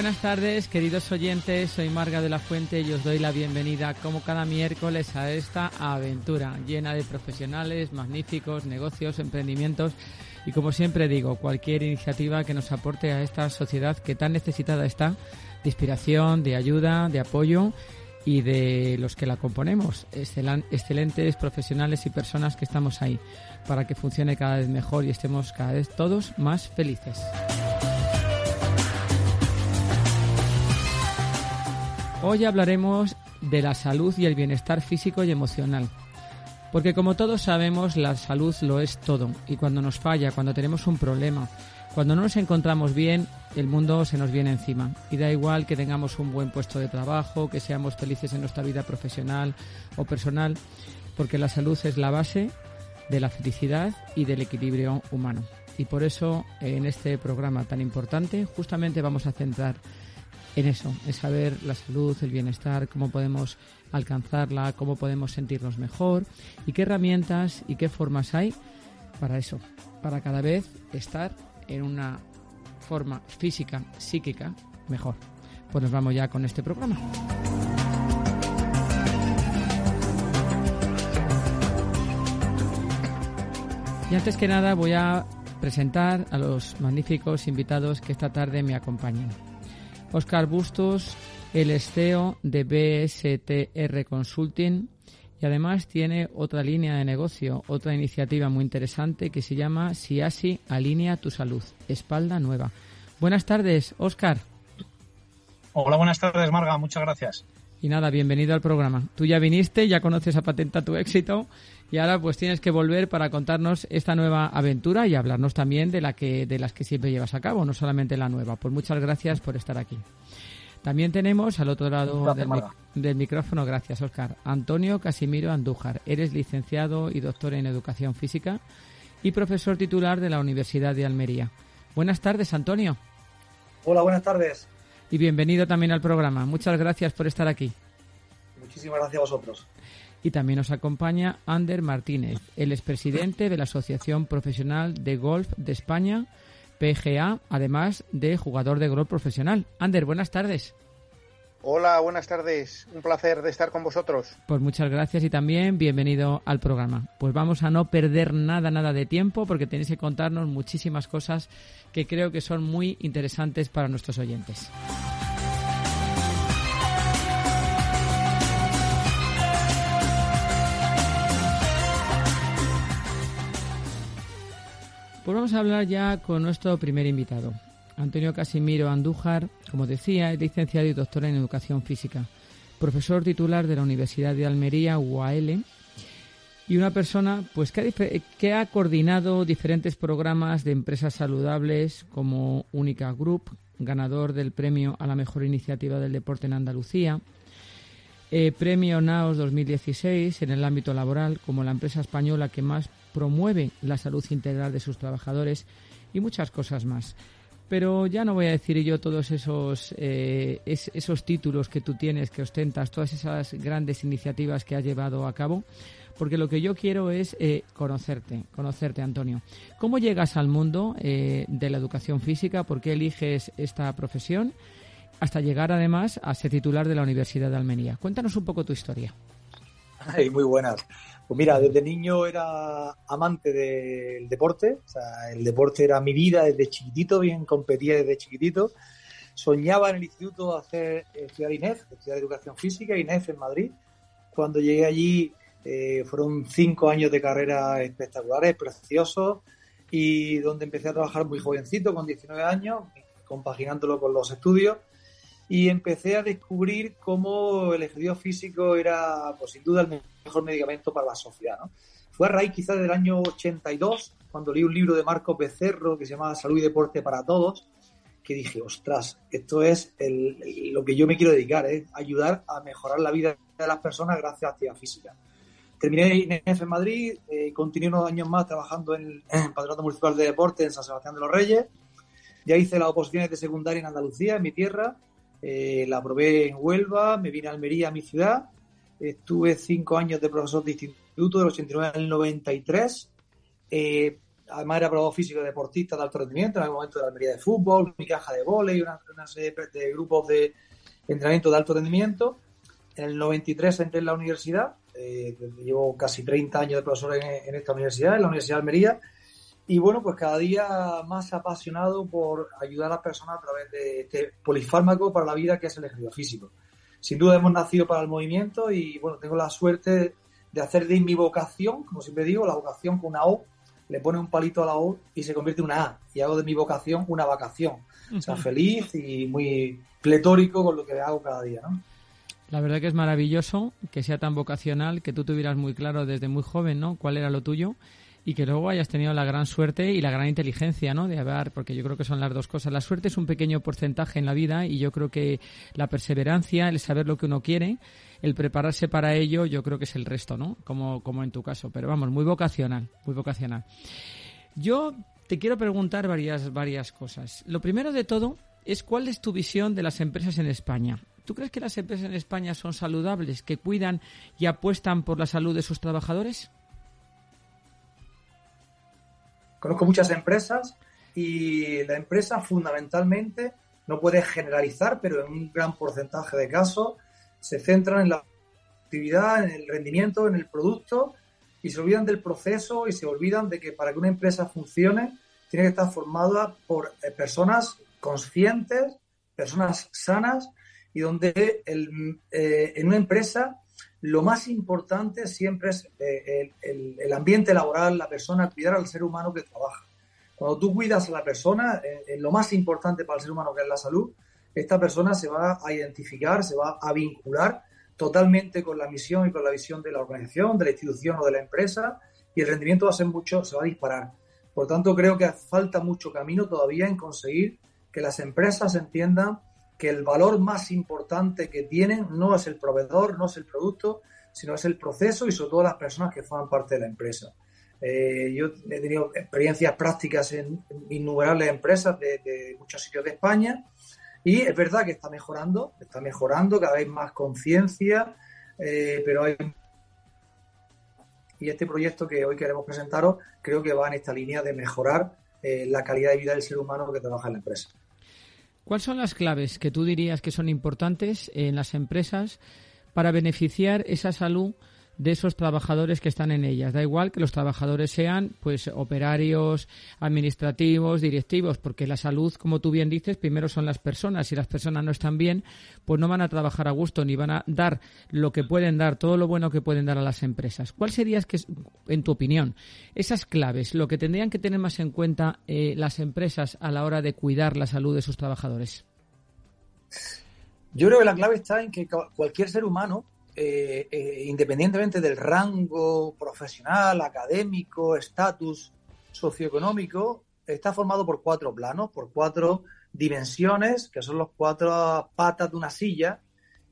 Buenas tardes, queridos oyentes. Soy Marga de la Fuente y os doy la bienvenida, como cada miércoles, a esta aventura llena de profesionales, magníficos, negocios, emprendimientos y, como siempre digo, cualquier iniciativa que nos aporte a esta sociedad que tan necesitada está de inspiración, de ayuda, de apoyo y de los que la componemos, excelentes profesionales y personas que estamos ahí para que funcione cada vez mejor y estemos cada vez todos más felices. Hoy hablaremos de la salud y el bienestar físico y emocional. Porque como todos sabemos, la salud lo es todo. Y cuando nos falla, cuando tenemos un problema, cuando no nos encontramos bien, el mundo se nos viene encima. Y da igual que tengamos un buen puesto de trabajo, que seamos felices en nuestra vida profesional o personal, porque la salud es la base de la felicidad y del equilibrio humano. Y por eso, en este programa tan importante, justamente vamos a centrar en eso, en saber la salud, el bienestar, cómo podemos alcanzarla, cómo podemos sentirnos mejor y qué herramientas y qué formas hay para eso, para cada vez estar en una forma física, psíquica mejor. Pues nos vamos ya con este programa. Y antes que nada voy a presentar a los magníficos invitados que esta tarde me acompañan. Oscar Bustos, el esteo de BSTR Consulting y además tiene otra línea de negocio, otra iniciativa muy interesante que se llama Siasi Alinea tu Salud, espalda nueva. Buenas tardes, Oscar. Hola, buenas tardes, Marga, muchas gracias. Y nada, bienvenido al programa. Tú ya viniste, ya conoces a Patenta tu éxito y ahora pues tienes que volver para contarnos esta nueva aventura y hablarnos también de la que de las que siempre llevas a cabo, no solamente la nueva. Pues muchas gracias por estar aquí. También tenemos al otro lado del, micrófono, gracias Oscar, Antonio Casimiro Andújar. Eres licenciado y doctor en Educación Física y profesor titular de la Universidad de Almería. Buenas tardes, Antonio. Hola, buenas tardes. Y bienvenido también al programa. Muchas gracias por estar aquí. Muchísimas gracias a vosotros. Y también nos acompaña Ander Martínez, el expresidente de la Asociación Profesional de Golf de España, PGA, además de jugador de golf profesional. Ander, buenas tardes. Hola, buenas tardes. Un placer de estar con vosotros. Pues muchas gracias y también bienvenido al programa. Pues vamos a no perder nada, nada de tiempo porque tenéis que contarnos muchísimas cosas que creo que son muy interesantes para nuestros oyentes. Pues vamos a hablar ya con nuestro primer invitado. Antonio Casimiro Andújar, como decía, es licenciado y doctor en Educación Física, profesor titular de la Universidad de Almería, UAL, y una persona pues que que ha coordinado diferentes programas de empresas saludables como Única Group, ganador del premio a la mejor iniciativa del deporte en Andalucía, eh, premio NAOS 2016 en el ámbito laboral como la empresa española que más promueve la salud integral de sus trabajadores y muchas cosas más. Pero ya no voy a decir yo todos esos, eh, esos títulos que tú tienes, que ostentas, todas esas grandes iniciativas que has llevado a cabo, porque lo que yo quiero es eh, conocerte, conocerte, Antonio. ¿Cómo llegas al mundo de la educación física? ¿Por qué eliges esta profesión? hasta llegar además a ser titular de la Universidad de Almería. Cuéntanos un poco tu historia. Ay, muy buenas. Pues mira, desde niño era amante del deporte, o sea, el deporte era mi vida desde chiquitito, bien competía desde chiquitito. Soñaba en el instituto hacer estudiar INEF, estudiar educación física, INEF en Madrid. Cuando llegué allí eh, fueron cinco años de carrera espectaculares, preciosos, y donde empecé a trabajar muy jovencito, con 19 años, compaginándolo con los estudios y empecé a descubrir cómo el ejercicio físico era, pues sin duda, el mejor medicamento para la sociedad. ¿no? Fue a raíz quizás del año 82, cuando leí un libro de Marco Becerro que se llama Salud y Deporte para Todos, que dije, ostras, esto es lo que yo me quiero dedicar, es ¿eh? ayudar a mejorar la vida de las personas gracias a la actividad física. Terminé INEF en Madrid, eh, continué unos años más trabajando en el, Patronato Municipal de Deporte en San Sebastián de los Reyes. Ya hice las oposiciones de secundaria en Andalucía, en mi tierra. Eh, la probé en Huelva, me vine a Almería, a mi ciudad. Estuve cinco años de profesor de instituto, del 89 al 93. Eh, además era probado físico deportista de alto rendimiento, en el momento de la Almería de fútbol, mi caja de volei, una, una serie de grupos de entrenamiento de alto rendimiento. En el 93 entré en la universidad eh, llevo casi 30 años de profesor en, esta universidad, en la Universidad de Almería, y bueno, pues cada día más apasionado por ayudar a las personas a través de este polifármaco para la vida que es el ejercicio físico. Sin duda hemos nacido para el movimiento y bueno, tengo la suerte de hacer de mi vocación, como siempre digo, la vocación con una O, le pone un palito a la O y se convierte en una A, y hago de mi vocación una vacación. O sea, feliz y muy pletórico con lo que hago cada día, ¿no? La verdad que es maravilloso que sea tan vocacional, que tú tuvieras muy claro desde muy joven, ¿no? Cuál era lo tuyo y que luego hayas tenido la gran suerte y la gran inteligencia, ¿no? De haber, porque yo creo que son las dos cosas. La suerte es un pequeño porcentaje en la vida y yo creo que la perseverancia, el saber lo que uno quiere, el prepararse para ello, yo creo que es el resto, ¿no? Como, como en tu caso. Pero vamos, muy vocacional, muy vocacional. Yo te quiero preguntar varias, varias cosas. Lo primero de todo es cuál es tu visión de las empresas en España. ¿Tú crees que las empresas en España son saludables, que cuidan y apuestan por la salud de sus trabajadores? Conozco muchas empresas y la empresa fundamentalmente no puede generalizar, pero en un gran porcentaje de casos se centran en la actividad, en el rendimiento, en el producto y se olvidan del proceso y se olvidan de que para que una empresa funcione tiene que estar formada por eh, personas conscientes, personas sanas y donde eh, en una empresa lo más importante siempre es eh, el, ambiente laboral, la persona, cuidar al ser humano que trabaja. Cuando tú cuidas a la persona, eh, lo más importante para el ser humano que es la salud, esta persona se va a identificar, se va a vincular totalmente con la misión y con la visión de la organización, de la institución o de la empresa y el rendimiento va a ser mucho, se va a disparar. Por tanto, creo que falta mucho camino todavía en conseguir que las empresas entiendan que el valor más importante que tienen no es el proveedor, no es el producto, sino es el proceso y sobre todo las personas que forman parte de la empresa. Eh, yo he tenido experiencias prácticas en, innumerables empresas de, muchos sitios de España y es verdad que está mejorando, está mejorando, cada vez más conciencia, eh, pero hay... Y este proyecto que hoy queremos presentaros creo que va en esta línea de mejorar eh, la calidad de vida del ser humano que trabaja en la empresa. ¿Cuáles son las claves que tú dirías que son importantes en las empresas para beneficiar esa salud de esos trabajadores que están en ellas. Da igual que los trabajadores sean pues operarios, administrativos, directivos, porque la salud, como tú bien dices, primero son las personas. Si las personas no están bien, pues no van a trabajar a gusto ni van a dar lo que pueden dar, todo lo bueno que pueden dar a las empresas. ¿Cuál sería, en tu opinión, esas claves, lo que tendrían que tener más en cuenta eh, las empresas a la hora de cuidar la salud de sus trabajadores? Yo creo que la clave está en que cualquier ser humano eh, eh, independientemente del rango profesional, académico, estatus socioeconómico, está formado por cuatro planos, por cuatro dimensiones, que son las cuatro patas de una silla.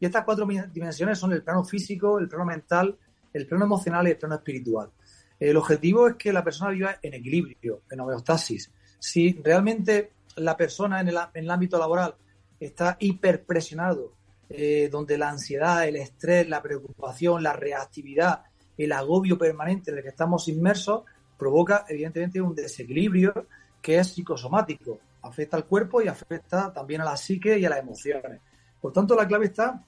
Y estas cuatro dimensiones son el plano físico, el plano mental, el plano emocional y el plano espiritual. El objetivo es que la persona viva en equilibrio, en homeostasis. Si realmente la persona en el, en el ámbito laboral está hiperpresionado eh, donde la ansiedad, el estrés, la preocupación, la reactividad, el agobio permanente en el que estamos inmersos, provoca evidentemente un desequilibrio que es psicosomático, afecta al cuerpo y afecta también a la psique y a las emociones. Por tanto, la clave está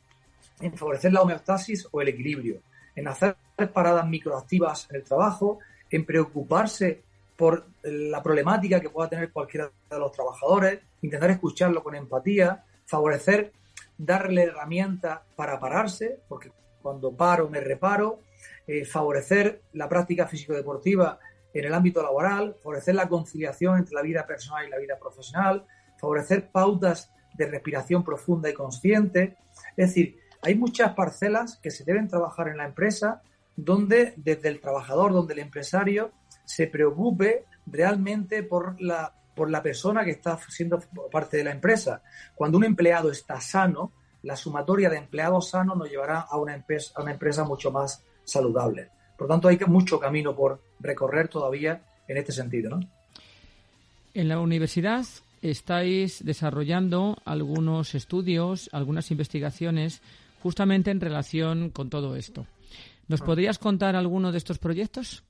en favorecer la homeostasis o el equilibrio, en hacer paradas microactivas en el trabajo, en preocuparse por la problemática que pueda tener cualquiera de los trabajadores, intentar escucharlo con empatía, favorecer darle herramientas para pararse, porque cuando paro me reparo, eh, favorecer la práctica físico-deportiva en el ámbito laboral, favorecer la conciliación entre la vida personal y la vida profesional, favorecer pautas de respiración profunda y consciente. Es decir, hay muchas parcelas que se deben trabajar en la empresa donde desde el trabajador, donde el empresario se preocupe realmente por la, por la persona que está siendo parte de la empresa. Cuando un empleado está sano, la sumatoria de empleados sanos nos llevará a una empresa, a una empresa mucho más saludable. Por lo tanto, hay mucho camino por recorrer todavía en este sentido. ¿no? En la universidad estáis desarrollando algunos estudios, algunas investigaciones justamente en relación con todo esto. ¿Nos ah. podrías contar alguno de estos proyectos?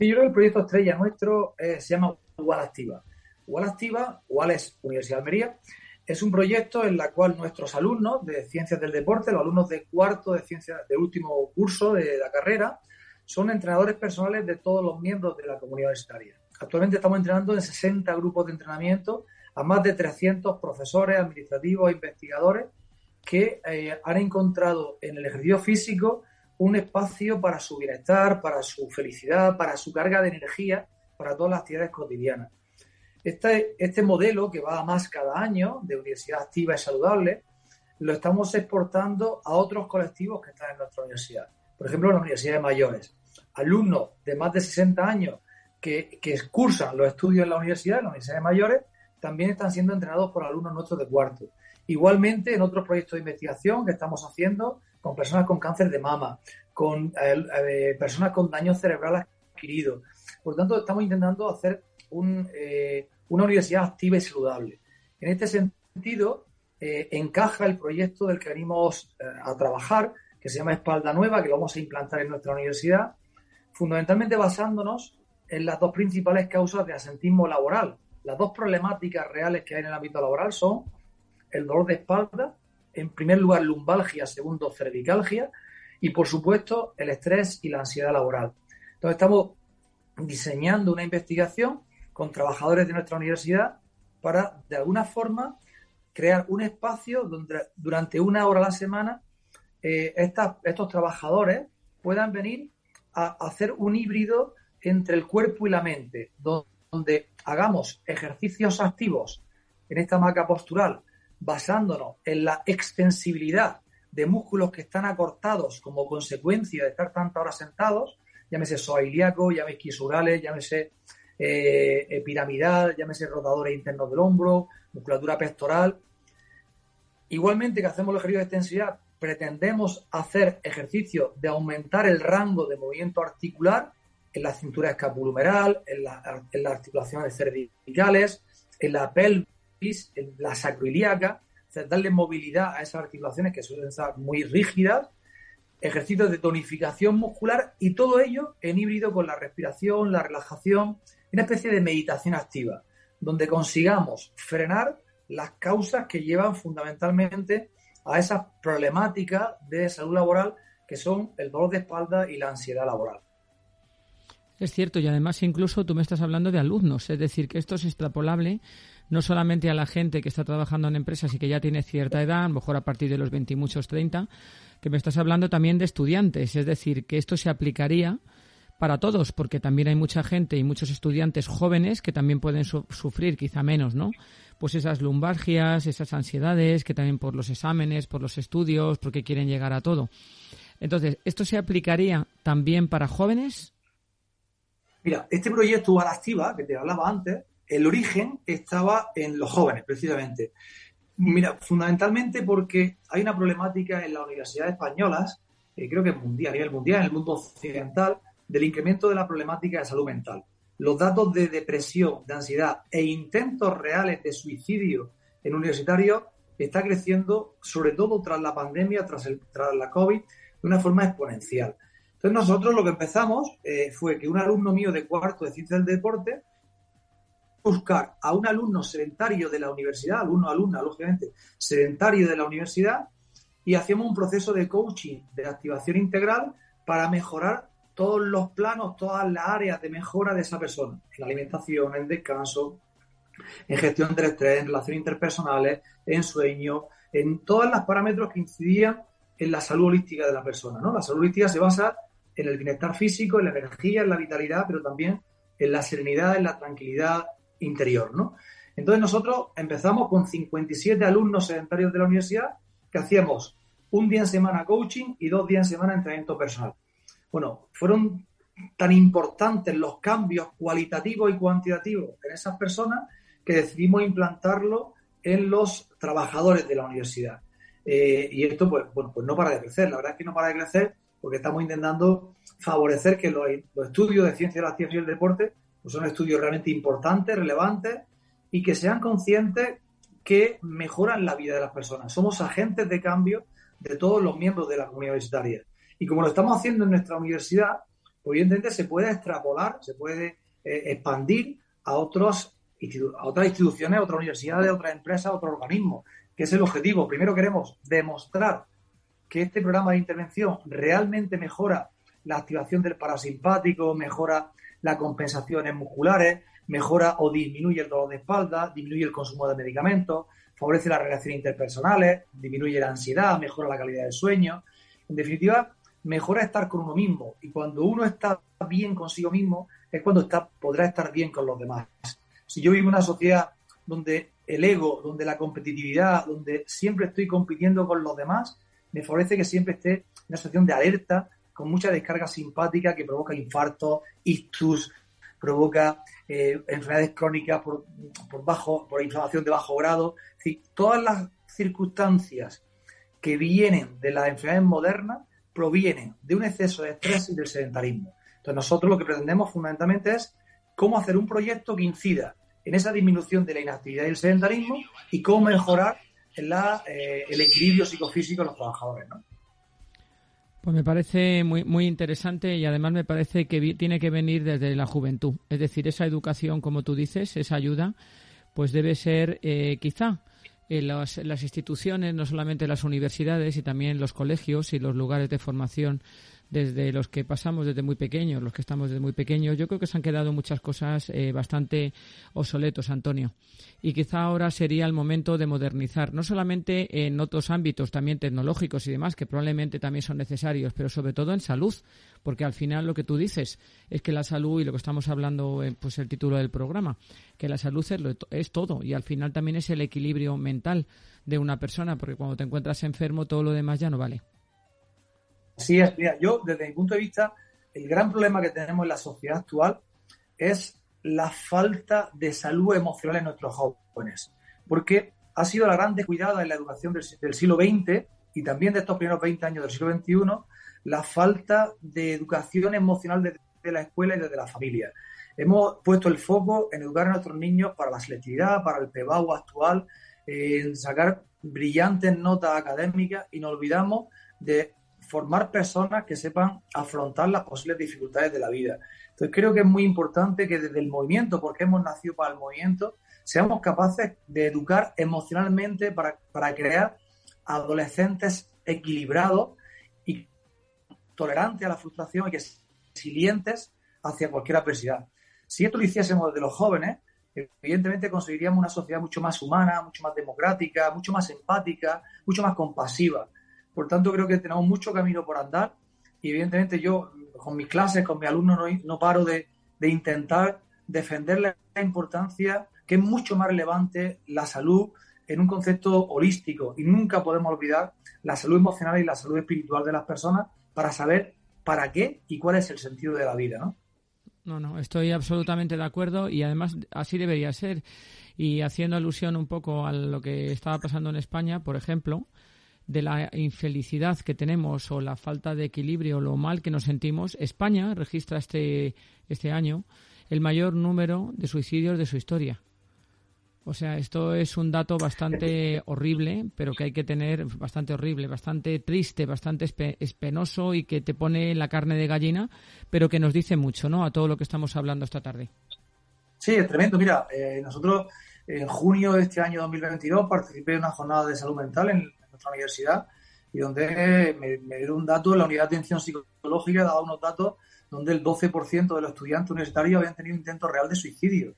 Sí, yo creo que el proyecto estrella nuestro eh, se llama UAL Activa. UAL Activa, UAL es Universidad Almería, es un proyecto en el cual nuestros alumnos de Ciencias del Deporte, los alumnos de cuarto de Ciencias, de último curso de la carrera, son entrenadores personales de todos los miembros de la comunidad universitaria. Actualmente estamos entrenando en 60 grupos de entrenamiento a más de 300 profesores, administrativos e investigadores que eh, han encontrado en el ejercicio físico un espacio para su bienestar, para su felicidad, para su carga de energía, para todas las actividades cotidianas. Este, modelo, que va a más cada año, de universidad activa y saludable, lo estamos exportando a otros colectivos que están en nuestra universidad. Por ejemplo, las universidades mayores. Alumnos de más de 60 años que, cursan los estudios en la universidad, en las universidades mayores, también están siendo entrenados por alumnos nuestros de cuarto. Igualmente, en otros proyectos de investigación que estamos haciendo con personas con cáncer de mama, con eh, eh, personas con daño cerebral adquirido. Por tanto, estamos intentando hacer eh, una universidad activa y saludable. En este sentido, encaja el proyecto del que venimos a trabajar, que se llama Espalda Nueva, que lo vamos a implantar en nuestra universidad, fundamentalmente basándonos en las dos principales causas de asentismo laboral. Las dos problemáticas reales que hay en el ámbito laboral son el dolor de espalda, en primer lugar lumbalgia, segundo cervicalgia, y por supuesto el estrés y la ansiedad laboral. Entonces estamos diseñando una investigación con trabajadores de nuestra universidad para, de alguna forma, crear un espacio donde durante una hora a la semana eh, estos trabajadores puedan venir a hacer un híbrido entre el cuerpo y la mente, donde hagamos ejercicios activos en esta marca postural, basándonos en la extensibilidad de músculos que están acortados como consecuencia de estar tantas horas sentados, llámese ilíaco, llámese quisurales, llámese eh, piramidal, llámese rotadores internos del hombro, musculatura pectoral. Igualmente que hacemos el ejercicio de extensividad, pretendemos hacer ejercicio de aumentar el rango de movimiento articular en la cintura escapulumeral, en, las articulaciones cervicales, en la pelvis, en la sacroiliaca, darle movilidad a esas articulaciones que suelen estar muy rígidas, ejercicios de tonificación muscular y todo ello en híbrido con la respiración, la relajación, una especie de meditación activa, donde consigamos frenar las causas que llevan fundamentalmente a esas problemáticas de salud laboral que son el dolor de espalda y la ansiedad laboral. Es cierto, y además incluso tú me estás hablando de alumnos, es decir, que esto es extrapolable no solamente a la gente que está trabajando en empresas y que ya tiene cierta edad, a lo mejor a partir de los 20 y muchos 30, que me estás hablando también de estudiantes, es decir, que esto se aplicaría para todos, porque también hay mucha gente y muchos estudiantes jóvenes que también pueden sufrir, quizá menos, ¿no? Pues esas lumbargias, esas ansiedades, que también por los exámenes, por los estudios, porque quieren llegar a todo. Entonces, ¿esto se aplicaría también para jóvenes? Mira, este proyecto Activa, que te hablaba antes, el origen estaba en los jóvenes, precisamente. Mira, fundamentalmente porque hay una problemática en las universidades españolas, eh, creo que mundial, a nivel mundial, en el mundo occidental, del incremento de la problemática de salud mental. Los datos de depresión, de ansiedad e intentos reales de suicidio en universitarios está creciendo, sobre todo tras la pandemia, tras, la COVID, de una forma exponencial. Entonces nosotros lo que empezamos eh, fue que un alumno mío de cuarto de ciencias del deporte buscar a un alumno sedentario de la universidad, alumno, alumna, lógicamente, sedentario de la universidad, y hacíamos un proceso de coaching, de activación integral, para mejorar todos los planos, todas las áreas de mejora de esa persona, en la alimentación, en descanso, en gestión del estrés, en relaciones interpersonales, en sueño, en todos los parámetros que incidían en la salud holística de la persona. ¿no? La salud holística se basa en el bienestar físico, en la energía, en la vitalidad, pero también en la serenidad, en la tranquilidad interior. ¿no? Entonces nosotros empezamos con 57 alumnos sedentarios de la universidad que hacíamos un día en semana coaching y dos días en semana entrenamiento personal. Bueno, fueron tan importantes los cambios cualitativos y cuantitativos en esas personas que decidimos implantarlo en los trabajadores de la universidad. Eh, y esto, pues, bueno, pues no para de crecer. La verdad es que no para de crecer porque estamos intentando favorecer que los, estudios de ciencia de la ciencia y el deporte pues son estudios realmente importantes, relevantes y que sean conscientes que mejoran la vida de las personas. Somos agentes de cambio de todos los miembros de la comunidad universitaria. Y como lo estamos haciendo en nuestra universidad, pues evidentemente se puede extrapolar, se puede eh, expandir a, otros, a otras instituciones, a otras universidades, a otras empresas, a otros organismos, que es el objetivo. Primero queremos demostrar que este programa de intervención realmente mejora la activación del parasimpático, mejora las compensaciones musculares, mejora o disminuye el dolor de espalda, disminuye el consumo de medicamentos, favorece las relaciones interpersonales, disminuye la ansiedad, mejora la calidad del sueño. En definitiva, mejora estar con uno mismo. Y cuando uno está bien consigo mismo, es cuando está, podrá estar bien con los demás. Si yo vivo en una sociedad donde el ego, donde la competitividad, donde siempre estoy compitiendo con los demás, me favorece que siempre esté en una situación de alerta, con mucha descarga simpática que provoca infarto, ictus, provoca eh, enfermedades crónicas por, por, bajo, por inflamación de bajo grado. Es decir, todas las circunstancias que vienen de las enfermedades modernas provienen de un exceso de estrés y del sedentarismo. Entonces nosotros lo que pretendemos fundamentalmente es cómo hacer un proyecto que incida en esa disminución de la inactividad y el sedentarismo y cómo mejorar eh, el equilibrio psicofísico de los trabajadores. ¿no? Pues me parece muy, muy interesante y además me parece que tiene que venir desde la juventud. Es decir, esa educación, como tú dices, esa ayuda, pues debe ser eh, quizá en las, las, instituciones, no solamente las universidades y también los colegios y los lugares de formación desde los que pasamos desde muy pequeños, los que estamos desde muy pequeños, yo creo que se han quedado muchas cosas eh, bastante obsoletos, Antonio. Y quizá ahora sería el momento de modernizar, no solamente en otros ámbitos también tecnológicos y demás, que probablemente también son necesarios, pero sobre todo en salud, porque al final lo que tú dices es que la salud y lo que estamos hablando, eh, pues el título del programa, que la salud es, es todo y al final también es el equilibrio mental de una persona, porque cuando te encuentras enfermo todo lo demás ya no vale. Sí, es. Mira, yo, desde mi punto de vista, el gran problema que tenemos en la sociedad actual es la falta de salud emocional en nuestros jóvenes. Porque ha sido la gran descuidada en la educación del, siglo XX y también de estos primeros 20 años del siglo XXI, la falta de educación emocional desde la escuela y desde la familia. Hemos puesto el foco en educar a nuestros niños para la selectividad, para el PEBAU actual, en sacar brillantes notas académicas y nos olvidamos de formar personas que sepan afrontar las posibles dificultades de la vida. Entonces creo que es muy importante que desde el movimiento, porque hemos nacido para el movimiento, seamos capaces de educar emocionalmente para, para crear adolescentes equilibrados y tolerantes a la frustración y que resilientes hacia cualquier adversidad. Si esto lo hiciésemos desde los jóvenes, evidentemente conseguiríamos una sociedad mucho más humana, mucho más democrática, mucho más empática, mucho más compasiva. Por tanto, creo que tenemos mucho camino por andar y evidentemente yo con mis clases, con mis alumnos, no, paro de, intentar defender la importancia que es mucho más relevante la salud en un concepto holístico y nunca podemos olvidar la salud emocional y la salud espiritual de las personas para saber para qué y cuál es el sentido de la vida, ¿no? No, no, estoy absolutamente de acuerdo y además así debería ser. Y haciendo alusión un poco a lo que estaba pasando en España, por ejemplo, de la infelicidad que tenemos o la falta de equilibrio o lo mal que nos sentimos, España registra este, este año el mayor número de suicidios de su historia. O sea, esto es un dato bastante horrible, pero que hay que tener bastante horrible, bastante triste, bastante espenoso y que te pone la carne de gallina, pero que nos dice mucho, ¿no? A todo lo que estamos hablando esta tarde. Sí, es tremendo. Mira, eh, nosotros en junio de este año 2022 participé en una jornada de salud mental en universidad y donde me, me dio un dato, la unidad de atención psicológica daba unos datos donde el 12% de los estudiantes universitarios habían tenido intento real de suicidio.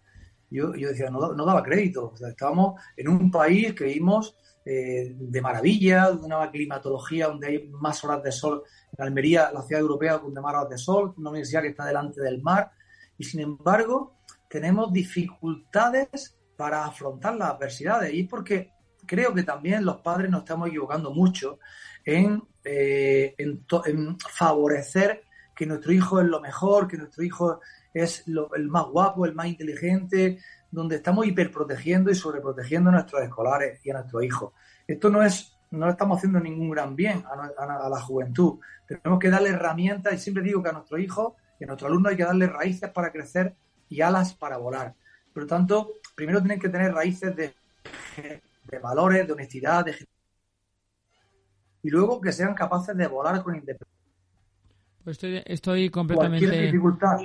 Yo, yo decía, no, no, daba crédito. estábamos en un país que vimos eh, de maravilla, de una climatología donde hay más horas de sol. En Almería, la ciudad europea, donde más horas de sol, una universidad que está delante del mar. Y sin embargo, tenemos dificultades para afrontar las adversidades. Y porque creo que también los padres nos estamos equivocando mucho en, eh, en, favorecer que nuestro hijo es lo mejor, que nuestro hijo es el más guapo, el más inteligente, donde estamos hiperprotegiendo y sobreprotegiendo a nuestros escolares y a nuestros hijos. Esto no es, no estamos haciendo ningún gran bien a, la juventud. Tenemos que darle herramientas y siempre digo que a nuestros hijos y a nuestros alumnos hay que darle raíces para crecer y alas para volar. Por lo tanto, primero tienen que tener raíces de, de valores, de honestidad, de y luego que sean capaces de volar con independencia. Pues estoy, estoy completamente. dificultad.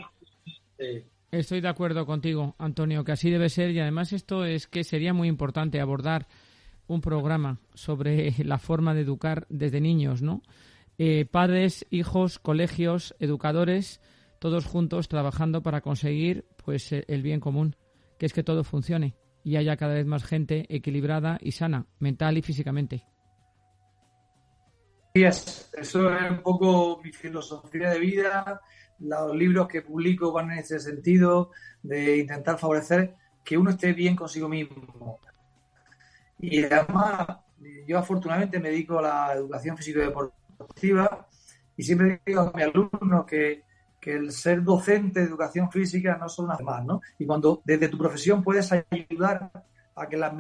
Estoy de acuerdo contigo, Antonio, que así debe ser y además esto es que sería muy importante abordar un programa sobre la forma de educar desde niños, ¿no? Eh, padres, hijos, colegios, educadores, todos juntos trabajando para conseguir, pues, el bien común, que es que todo funcione y haya cada vez más gente equilibrada y sana, mental y físicamente. Sí, eso es un poco mi filosofía de vida los libros que publico van en ese sentido, de intentar favorecer que uno esté bien consigo mismo. Y además, yo afortunadamente me dedico a la educación físico-deportiva y siempre digo a mis alumnos que, que el ser docente de educación física no son nada más, ¿no? Y cuando desde tu profesión puedes ayudar a que las,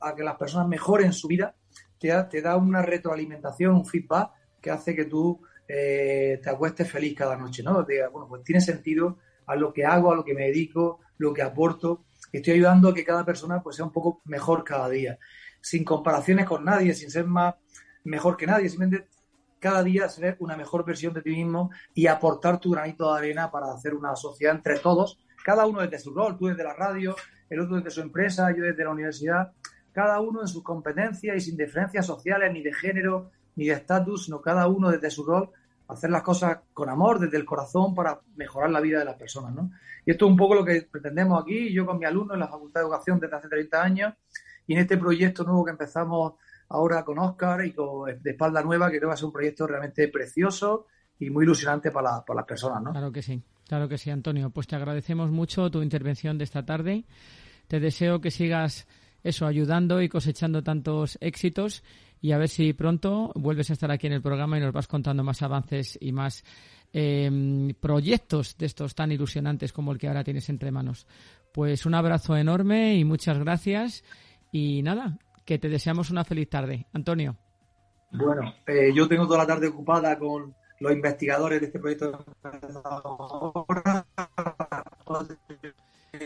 a que las personas mejoren su vida, te da una retroalimentación, un feedback que hace que tú eh, te acuestes feliz cada noche, ¿no? bueno, pues tiene sentido a lo que hago, a lo que me dedico, lo que aporto. Estoy ayudando a que cada persona pues sea un poco mejor cada día, sin comparaciones con nadie, sin ser más mejor que nadie, simplemente cada día ser una mejor versión de ti mismo y aportar tu granito de arena para hacer una sociedad entre todos, cada uno desde su rol, tú desde la radio, el otro desde su empresa, yo desde la universidad, cada uno en sus competencias y sin diferencias sociales ni de género, ni de estatus, sino cada uno desde su rol hacer las cosas con amor, desde el corazón, para mejorar la vida de las personas. ¿no? Y esto es un poco lo que pretendemos aquí, yo con mi alumno en la Facultad de Educación desde hace 30 años, y en este proyecto nuevo que empezamos ahora con Oscar y con de Espalda Nueva, que creo que va a ser un proyecto realmente precioso y muy ilusionante para, para las personas. ¿no? Claro que sí, claro que sí, Antonio. Pues te agradecemos mucho tu intervención de esta tarde. Te deseo que sigas eso, ayudando y cosechando tantos éxitos y a ver si pronto vuelves a estar aquí en el programa y nos vas contando más avances y más em, proyectos de estos tan ilusionantes como el que ahora tienes entre manos. Pues un abrazo enorme y muchas gracias y nada, que te deseamos una feliz tarde. Antonio. Bueno, eh, yo tengo toda la tarde ocupada con los investigadores de este proyecto.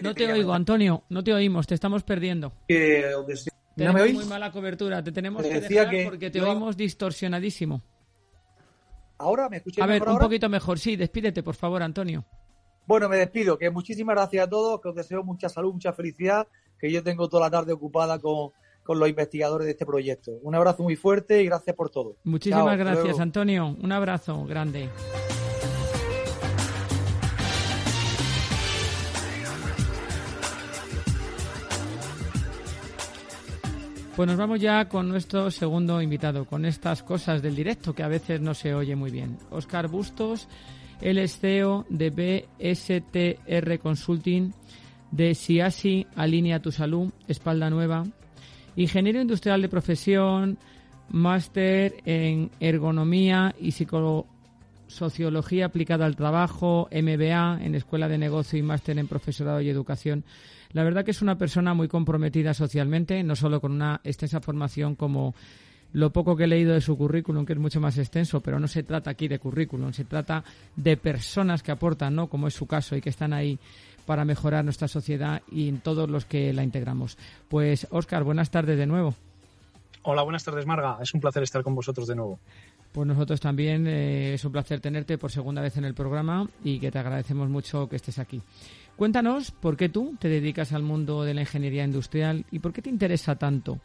No te oigo, Antonio, no te oímos, te estamos perdiendo. Tenemos muy mala cobertura, te tenemos que dejar porque te oímos distorsionadísimo. ¿Ahora me escucháis A ver, un poquito mejor, sí, despídete, por favor, Antonio. Bueno, me despido, que muchísimas gracias a todos, que os deseo mucha salud, mucha felicidad, que yo tengo toda la tarde ocupada con, los investigadores de este proyecto. Un abrazo muy fuerte y gracias por todo. Muchísimas gracias, Antonio. Un abrazo grande. Pues nos vamos ya con nuestro segundo invitado, con estas cosas del directo que a veces no se oye muy bien. Oscar Bustos, el es CEO de BSTR Consulting, de SIASI Alinea Tu Salud, Espalda Nueva, ingeniero industrial de profesión, máster en ergonomía y psicosociología aplicada al trabajo, MBA en Escuela de Negocio y máster en profesorado y educación la verdad que es una persona muy comprometida socialmente, no solo con una extensa formación como lo poco que he leído de su currículum, que es mucho más extenso, pero no se trata aquí de currículum, se trata de personas que aportan, ¿no? Como es su caso y que están ahí para mejorar nuestra sociedad y en todos los que la integramos. Pues, Óscar, buenas tardes de nuevo. Hola, buenas tardes, Marga. Es un placer estar con vosotros de nuevo. Pues nosotros también eh, es un placer tenerte por segunda vez en el programa y que te agradecemos mucho que estés aquí. Cuéntanos por qué tú te dedicas al mundo de la ingeniería industrial y por qué te interesa tanto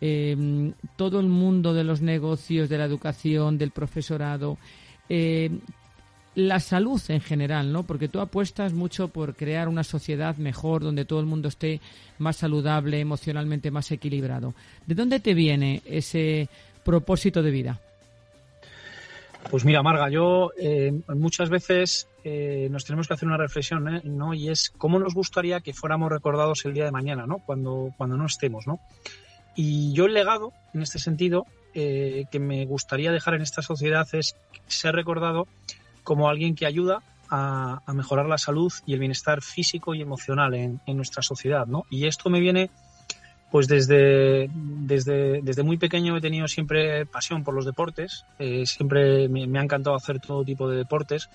em, todo el mundo de los negocios, de la educación, del profesorado, em, la salud en general, ¿no? Porque tú apuestas mucho por crear una sociedad mejor, donde todo el mundo esté más saludable, emocionalmente más equilibrado. ¿De dónde te viene ese propósito de vida? Pues mira, Marga, yo eh, muchas veces eh, nos tenemos que hacer una reflexión, ¿eh? ¿no? Y es cómo nos gustaría que fuéramos recordados el día de mañana, ¿no? Cuando, cuando no estemos, ¿no? Y yo el legado, en este sentido, eh, que me gustaría dejar en esta sociedad es ser recordado como alguien que ayuda a, mejorar la salud y el bienestar físico y emocional en, nuestra sociedad, ¿no? Y esto me viene, pues desde, desde, desde muy pequeño he tenido siempre pasión por los deportes, eh, siempre me, ha encantado hacer todo tipo de deportes.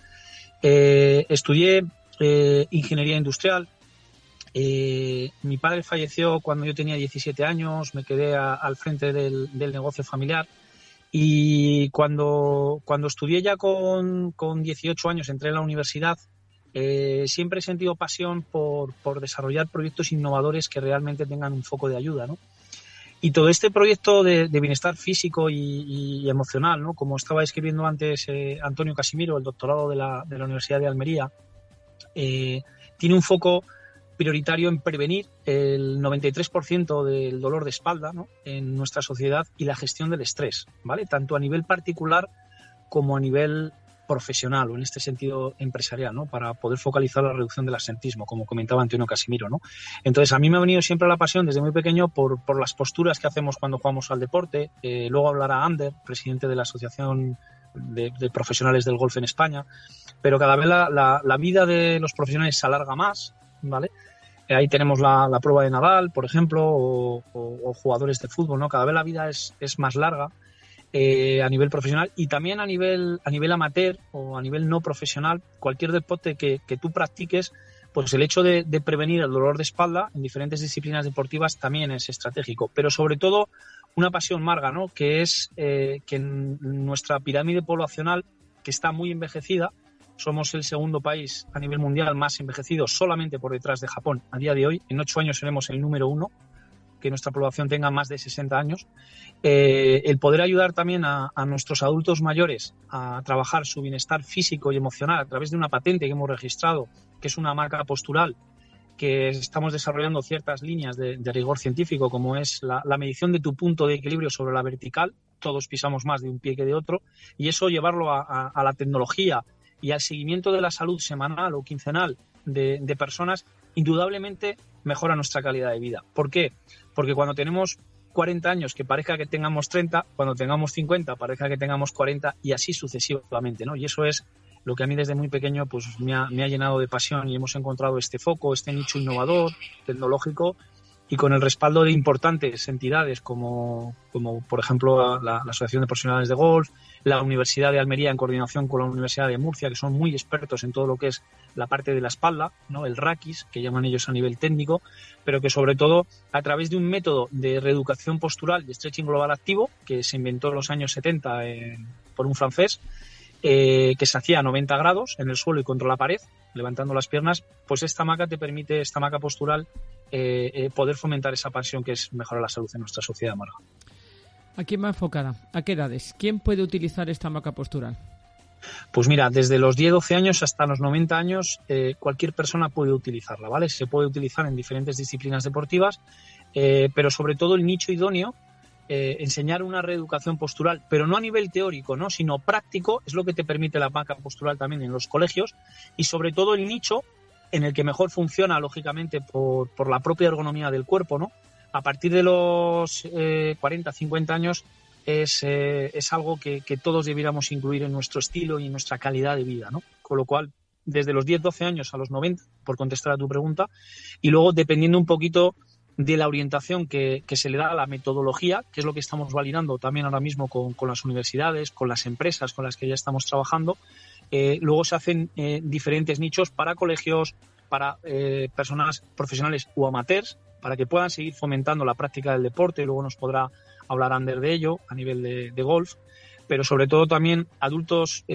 Eh, estudié eh, ingeniería industrial. mi padre falleció cuando yo tenía 17 años, me quedé al frente del, del negocio familiar y cuando, cuando estudié ya con, con 18 años, entré en la universidad, eh, siempre he sentido pasión por, por, desarrollar proyectos innovadores que realmente tengan un foco de ayuda, ¿no? Y todo este proyecto de, bienestar físico y, emocional, ¿no? Como estaba escribiendo antes eh, Antonio Casimiro, el doctorado de la, de la Universidad de Almería, eh, tiene un foco prioritario en prevenir el 93% del dolor de espalda en nuestra sociedad y la gestión del estrés, ¿vale? Tanto a nivel particular como a nivel profesional o en este sentido empresarial, ¿no? Para poder focalizar la reducción del asentismo, como comentaba Antonio Casimiro, ¿no? Entonces, a mí me ha venido siempre la pasión desde muy pequeño por, por las posturas que hacemos cuando jugamos al deporte. Eh, luego hablará Ander, presidente de la Asociación de, Profesionales del Golf en España, pero cada vez la, la, vida de los profesionales se alarga más, ¿vale? Ahí tenemos la, la prueba de Nadal, por ejemplo, o, jugadores de fútbol, ¿no? Cada vez la vida es, es más larga eh, a nivel profesional y también a nivel, a nivel amateur o a nivel no profesional, cualquier deporte que, que tú practiques, pues el hecho de, de, prevenir el dolor de espalda en diferentes disciplinas deportivas también es estratégico. Pero sobre todo, una pasión marga, ¿no? Que es eh, que nuestra pirámide poblacional, que está muy envejecida, somos el segundo país a nivel mundial más envejecido solamente por detrás de Japón a día de hoy. En ocho años seremos el número uno, que nuestra población tenga más de 60 años. Eh, el poder ayudar también a, nuestros adultos mayores a trabajar su bienestar físico y emocional a través de una patente que hemos registrado, que es una marca postural que estamos desarrollando ciertas líneas de, rigor científico, como es la, medición de tu punto de equilibrio sobre la vertical. Todos pisamos más de un pie que de otro. Y eso llevarlo a la tecnología y al seguimiento de la salud semanal o quincenal de, personas, indudablemente mejora nuestra calidad de vida. ¿Por qué? Porque cuando tenemos 40 años que parezca que tengamos 30, cuando tengamos 50 parezca que tengamos 40 y así sucesivamente, ¿no? Y eso es lo que a mí desde muy pequeño pues me ha, llenado de pasión y hemos encontrado este foco, este nicho innovador, tecnológico y con el respaldo de importantes entidades como, como por ejemplo la, Asociación de Profesionales de Golf, la Universidad de Almería en coordinación con la Universidad de Murcia, que son muy expertos en todo lo que es la parte de la espalda, ¿no? el RAKIS, que llaman ellos a nivel técnico, pero que sobre todo a través de un método de reeducación postural y stretching global activo, que se inventó en los años 70 por un francés, eh, que se hacía a 90 grados en el suelo y contra la pared, levantando las piernas, pues esta maca te permite, esta maca postural, eh, eh, poder fomentar esa pasión que es mejorar la salud en nuestra sociedad, Marga. ¿A quién va enfocada? ¿A qué edades? ¿Quién puede utilizar esta maca postural? Pues mira, desde los 10-12 años hasta los 90 años, cualquier persona puede utilizarla, ¿vale? Se puede utilizar en diferentes disciplinas deportivas, pero sobre todo el nicho idóneo eh, enseñar una reeducación postural, pero no a nivel teórico, ¿no? sino práctico, es lo que te permite la banca postural también en los colegios y sobre todo el nicho en el que mejor funciona, lógicamente, por, por la propia ergonomía del cuerpo, ¿no? A partir de los 40, eh, 50 años es, eh, es algo que, que, todos debiéramos incluir en nuestro estilo y en nuestra calidad de vida, ¿no? Con lo cual, desde los 10, 12 años a los 90, por contestar a tu pregunta, y luego dependiendo un poquito de la orientación que, se le da a la metodología, que es lo que estamos validando también ahora mismo con, las universidades, con las empresas con las que ya estamos trabajando. Eh, luego se hacen diferentes nichos para colegios, para personas profesionales o amateurs, para que puedan seguir fomentando la práctica del deporte. Luego nos podrá hablar Ander de ello a nivel de, golf. Pero sobre todo también adultos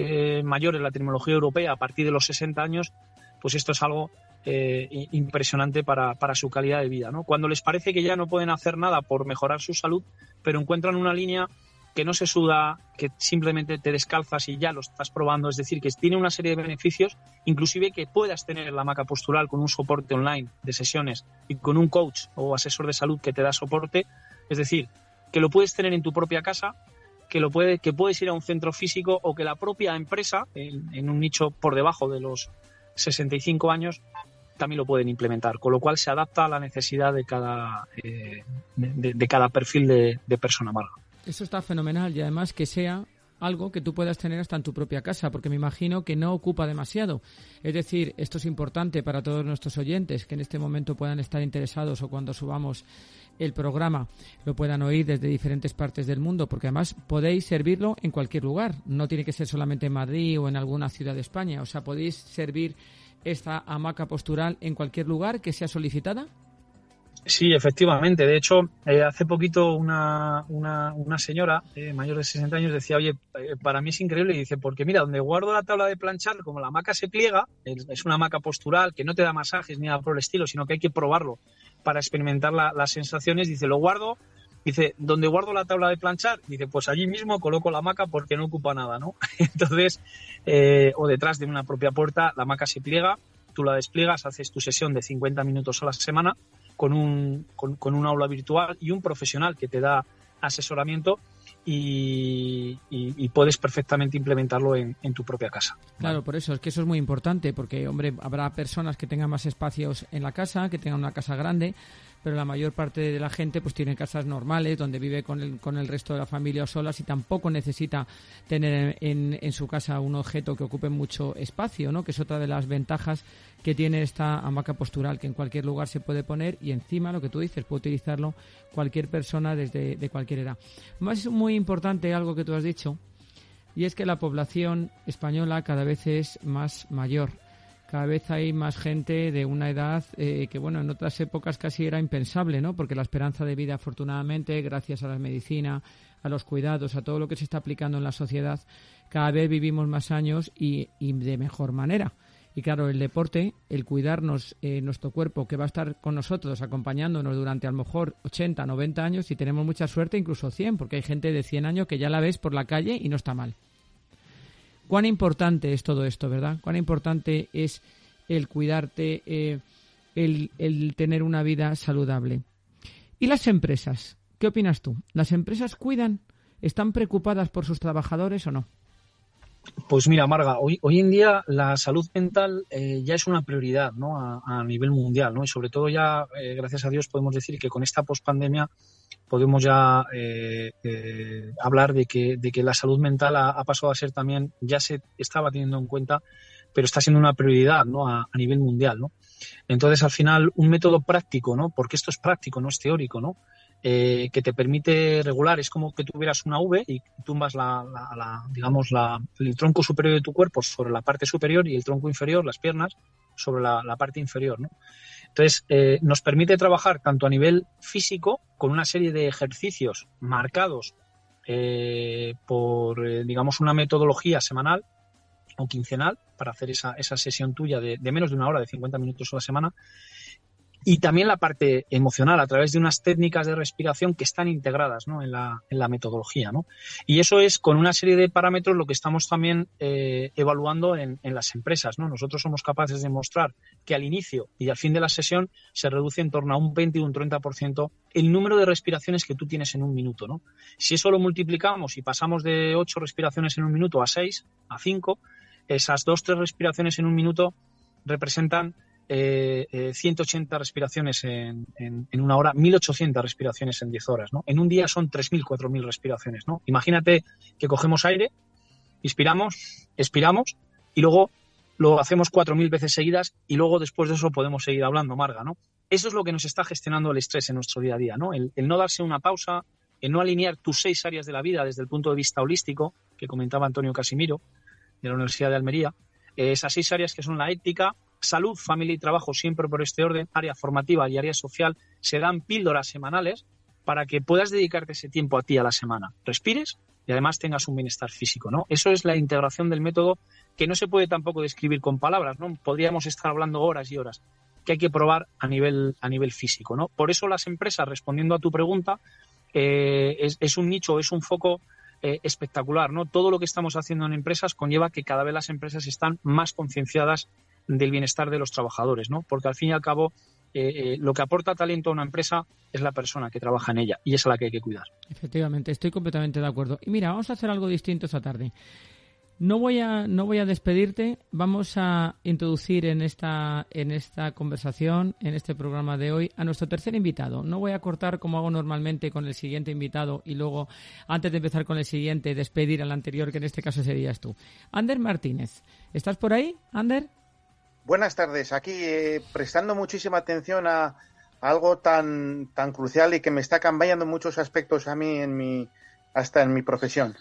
mayores, la terminología europea, a partir de los 60 años, pues esto es algo eh, impresionante para, su calidad de vida. ¿no? Cuando les parece que ya no pueden hacer nada por mejorar su salud, pero encuentran una línea que no se suda, que simplemente te descalzas y ya lo estás probando, es decir, que tiene una serie de beneficios, inclusive que puedas tener la maca postural con un soporte online de sesiones y con un coach o asesor de salud que te da soporte, es decir, que lo puedes tener en tu propia casa que lo puede, que puedes ir a un centro físico o que la propia empresa, en, un nicho por debajo de los 65 años, también lo pueden implementar, con lo cual se adapta a la necesidad de cada, eh, de, cada perfil de, de persona mala. Eso está fenomenal y además que sea algo que tú puedas tener hasta en tu propia casa, porque me imagino que no ocupa demasiado. Es decir, esto es importante para todos nuestros oyentes que en este momento puedan estar interesados o cuando subamos el programa lo puedan oír desde diferentes partes del mundo, porque además podéis servirlo en cualquier lugar. No tiene que ser solamente en Madrid o en alguna ciudad de España. O sea, podéis servir esta hamaca postural en cualquier lugar que sea solicitada. Sí, efectivamente. De hecho, eh, hace poquito una, una, una señora eh, mayor de 60 años decía, oye, eh, para mí es increíble. Y dice, porque mira, donde guardo la tabla de planchar, como la hamaca se pliega, es, una hamaca postural que no te da masajes ni nada por el estilo, sino que hay que probarlo para experimentar las sensaciones. Dice, lo guardo. Dice, donde guardo la tabla de planchar, dice, pues allí mismo coloco la hamaca porque no ocupa nada, ¿no? Entonces, o detrás de una propia puerta, la hamaca se pliega, tú la despliegas, haces tu sesión de 50 minutos a la semana con un, con, un aula virtual y un profesional que te da asesoramiento y, puedes perfectamente implementarlo en, en, tu propia casa. Claro, por eso es que eso es muy importante, porque, hombre, habrá personas que tengan más espacios en la casa, que tengan una casa grande, pero la mayor parte de la gente pues tiene casas normales donde vive con el, con el resto de la familia o solas y tampoco necesita tener en, en su casa un objeto que ocupe mucho espacio, ¿no? Que es otra de las ventajas que tiene esta hamaca postural, que en cualquier lugar se puede poner y encima, lo que tú dices, puede utilizarlo cualquier persona desde de cualquier edad. Más muy importante algo que tú has dicho, y es que la población española cada vez es más mayor cada vez hay más gente de una edad eh, que, bueno, en otras épocas casi era impensable, ¿no? Porque la esperanza de vida, afortunadamente, gracias a la medicina, a los cuidados, a todo lo que se está aplicando en la sociedad, cada vez vivimos más años y, de mejor manera. Y claro, el deporte, el cuidarnos eh, nuestro cuerpo, que va a estar con nosotros, acompañándonos durante a lo mejor 80, 90 años, y tenemos mucha suerte, incluso 100, porque hay gente de 100 años que ya la ves por la calle y no está mal cuán importante es todo esto, ¿verdad? Cuán importante es el cuidarte, eh, el, tener una vida saludable. ¿Y las empresas? ¿Qué opinas tú? ¿Las empresas cuidan? ¿Están preocupadas por sus trabajadores o no? Pues mira, Marga, hoy, en día la salud mental eh, ya es una prioridad ¿no? a, nivel mundial, ¿no? Y sobre todo ya, eh, gracias a Dios, podemos decir que con esta pospandemia podemos ya eh, hablar de que, de que la salud mental ha, pasado a ser también, ya se estaba teniendo en cuenta, pero está siendo una prioridad ¿no? a, a, nivel mundial, ¿no? Entonces, al final, un método práctico, ¿no? Porque esto es práctico, no es teórico, ¿no? Eh, que te permite regular. Es como que tuvieras una V y tumbas la, digamos, la, el tronco superior de tu cuerpo sobre la parte superior y el tronco inferior, las piernas, sobre la, parte inferior. ¿no? Entonces, eh, nos permite trabajar tanto a nivel físico, con una serie de ejercicios marcados eh, por, digamos, una metodología semanal o quincenal para hacer esa, esa sesión tuya de, de, menos de una hora, de 50 minutos a la semana, y también la parte emocional a través de unas técnicas de respiración que están integradas ¿no? en, la, en, la, metodología. ¿no? Y eso es con una serie de parámetros lo que estamos también eh, evaluando en, en, las empresas. ¿no? Nosotros somos capaces de mostrar que al inicio y al fin de la sesión se reduce en torno a un 20 y un 30% el número de respiraciones que tú tienes en un minuto. ¿no? Si eso lo multiplicamos y pasamos de 8 respiraciones en un minuto a 6, a 5, esas 2-3 respiraciones en un minuto representan eh, 180 eh, respiraciones en, en, una hora, 1800 respiraciones en 10 horas, ¿no? En un día son 3.000, 4.000 respiraciones, ¿no? Imagínate que cogemos aire, inspiramos, expiramos y luego lo hacemos 4.000 veces seguidas y luego después de eso podemos seguir hablando, Marga, ¿no? Eso es lo que nos está gestionando el estrés en nuestro día a día, ¿no? El, el no darse una pausa, el no alinear tus seis áreas de la vida desde el punto de vista holístico, que comentaba Antonio Casimiro, de la Universidad de Almería, esas seis áreas que son la ética, salud, familia y trabajo, siempre por este orden, área formativa y área social, se dan píldoras semanales para que puedas dedicarte ese tiempo a ti a la semana. Respires y además tengas un bienestar físico, ¿no? Eso es la integración del método que no se puede tampoco describir con palabras, ¿no? Podríamos estar hablando horas y horas, que hay que probar a nivel, a nivel físico, ¿no? Por eso las empresas, respondiendo a tu pregunta, eh, es, un nicho, es un foco eh, espectacular, ¿no? Todo lo que estamos haciendo en empresas conlleva que cada vez las empresas están más concienciadas del bienestar de los trabajadores, ¿no? Porque al fin y al cabo eh, lo que aporta talento a una empresa es la persona que trabaja en ella y es a la que hay que cuidar. Efectivamente, estoy completamente de acuerdo. Y mira, vamos a hacer algo distinto esta tarde. No voy a, no voy a despedirte. Vamos a introducir en esta, en esta conversación, en este programa de hoy, a nuestro tercer invitado. No voy a cortar como hago normalmente con el siguiente invitado y luego, antes de empezar con el siguiente, despedir al anterior, que en este caso serías tú. Ander Martínez. ¿Estás por ahí, Ander? Buenas tardes. Aquí eh, prestando muchísima atención a, algo tan, tan crucial y que me está cambiando muchos aspectos a mí en mi, hasta en mi profesión.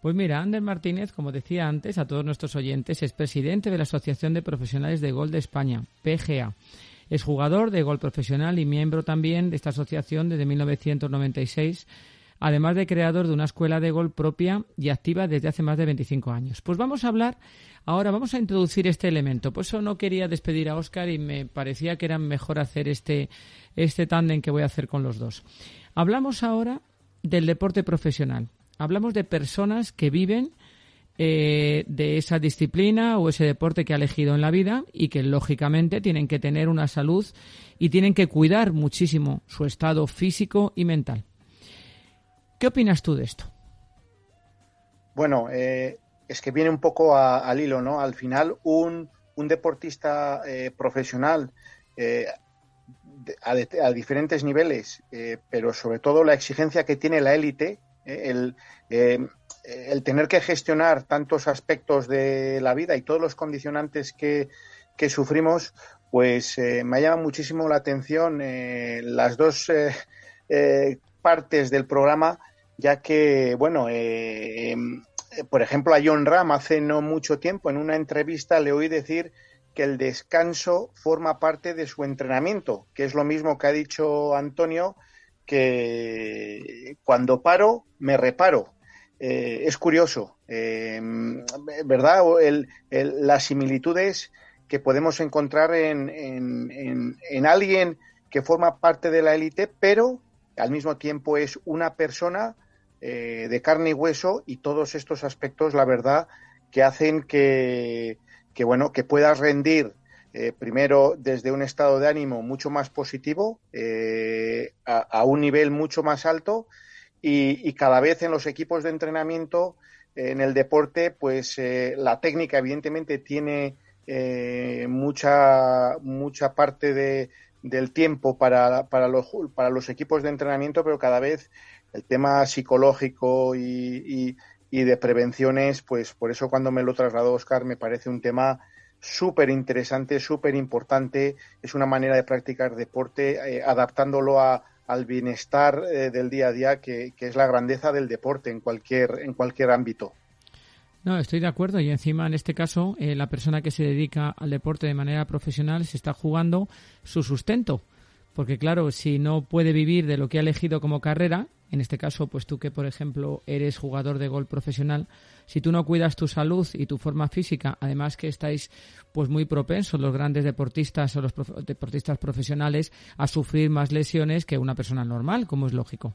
Pues mira, Ander Martínez, como decía antes a todos nuestros oyentes, es presidente de la Asociación de Profesionales de Gol de España, PGA. Es jugador de gol profesional y miembro también de esta asociación desde 1996, además de creador de una escuela de gol propia y activa desde hace más de 25 años. Pues vamos a hablar, ahora vamos a introducir este elemento. Por eso no quería despedir a Óscar y me parecía que era mejor hacer este, este tándem que voy a hacer con los dos. Hablamos ahora del deporte profesional. Hablamos de personas que viven eh, de esa disciplina o ese deporte que ha elegido en la vida y que lógicamente tienen que tener una salud y tienen que cuidar muchísimo su estado físico y mental. ¿Qué opinas tú de esto? Bueno, eh, es que viene un poco al hilo, ¿no? Al final, un, deportista eh, profesional a, diferentes niveles, pero sobre todo la exigencia que tiene la élite, el, eh, el, tener que gestionar tantos aspectos de la vida y todos los condicionantes que, sufrimos, pues eh, me llama muchísimo la atención eh, las dos partes del programa, ya que, bueno, em, por ejemplo, a John Ram hace no mucho tiempo en una entrevista le oí decir que el descanso forma parte de su entrenamiento, que es lo mismo que ha dicho Antonio, que cuando paro, me reparo. Eh, es curioso, eh, ¿verdad? las similitudes que podemos encontrar en, en, alguien que forma parte de la élite, pero al mismo tiempo es una persona eh, de carne y hueso y todos estos aspectos, la verdad, que hacen que, que bueno, que puedas rendir eh, primero desde un estado de ánimo mucho más positivo, eh, a, un nivel mucho más alto y, cada vez en los equipos de entrenamiento, en el deporte, pues la técnica evidentemente tiene mucha, mucha parte de, del tiempo para, para, los, para los equipos de entrenamiento, pero cada vez el tema psicológico y, y de prevenciones, pues por eso cuando me lo trasladó Oscar me parece un tema súper interesante, súper importante. Es una manera de practicar deporte eh, adaptándolo a, al bienestar eh, del día a día, que, es la grandeza del deporte en cualquier, en cualquier ámbito. No, estoy de acuerdo y encima en este caso eh, la persona que se dedica al deporte de manera profesional se está jugando su sustento, porque claro, si no puede vivir de lo que ha elegido como carrera, en este caso, pues tú que, por ejemplo, eres jugador de gol profesional, si tú no cuidas tu salud y tu forma física, además que estáis pues muy propensos los grandes deportistas o los deportistas profesionales a sufrir más lesiones que una persona normal, como es lógico.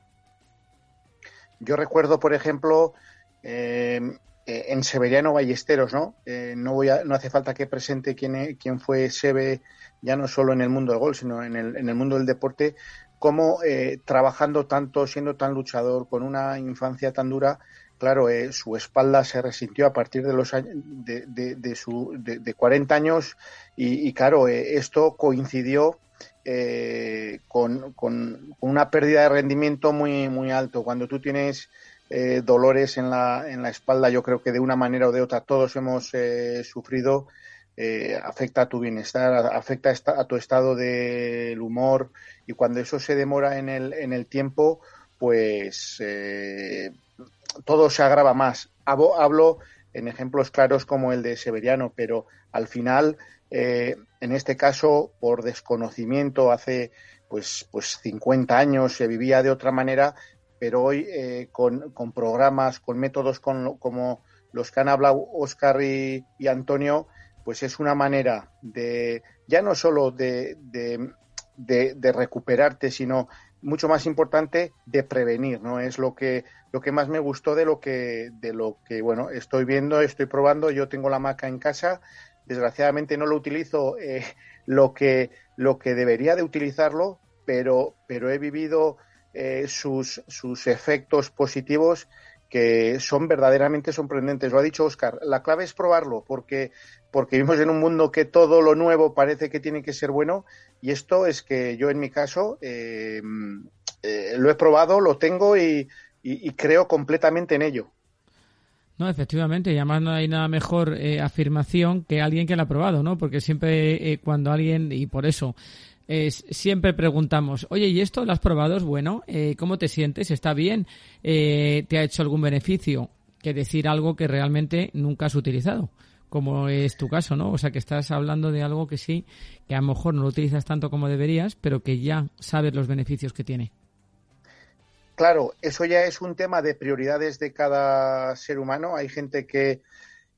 Yo recuerdo, por ejemplo, eh, eh, en Severiano Ballesteros, ¿no? Eh, no, voy a, no hace falta que presente quién, quién fue Sebe, ya no solo en el mundo del gol, sino en el mundo del deporte, cómo eh, trabajando tanto, siendo tan luchador, con una infancia tan dura, claro, eh, su espalda se resintió a partir de los años de, de, de, su, de 40 años y, claro, eh, esto coincidió con, con, una pérdida de rendimiento muy, muy alto. Cuando tú tienes dolores en la, en la espalda, yo creo que de una manera o de otra todos hemos sufrido eh, afecta a tu bienestar, afecta a tu estado del humor y cuando eso se demora en el, en el tiempo, pues eh, todo se agrava más. Hablo en ejemplos claros como el de Severiano, pero al final, eh, en este caso, por desconocimiento, hace pues, pues 50 años se vivía de otra manera, pero hoy con, con, programas, con métodos como los que han hablado Oscar y Antonio, pues es una manera de, ya no solo de, de, recuperarte, sino mucho más importante de prevenir, ¿no? Es lo que, lo que más me gustó de lo que, de lo que, bueno, estoy viendo, estoy probando, yo tengo la maca en casa, Desgraciadamente no lo utilizo eh, lo, que, lo que debería de utilizarlo, pero, pero he vivido eh, sus, sus efectos positivos que son verdaderamente sorprendentes. Lo ha dicho Oscar. La clave es probarlo, porque, porque vivimos en un mundo que todo lo nuevo parece que tiene que ser bueno. Y esto es que yo, en mi caso, eh, lo he probado, lo tengo y, y creo completamente en ello. No, efectivamente, y además no hay nada mejor eh, afirmación que alguien que la ha probado, ¿no? Porque siempre eh, cuando alguien, y por eso, siempre preguntamos, oye, ¿y esto lo has probado? Es bueno, eh, ¿cómo te sientes? ¿Está bien? ¿Te ha hecho algún beneficio? Que decir algo que realmente nunca has utilizado, como es tu caso, ¿no? O sea, que estás hablando de algo que sí, que a lo mejor no lo utilizas tanto como deberías, pero que ya sabes los beneficios que tiene. Claro, eso ya es un tema de prioridades de cada ser humano. Hay gente que,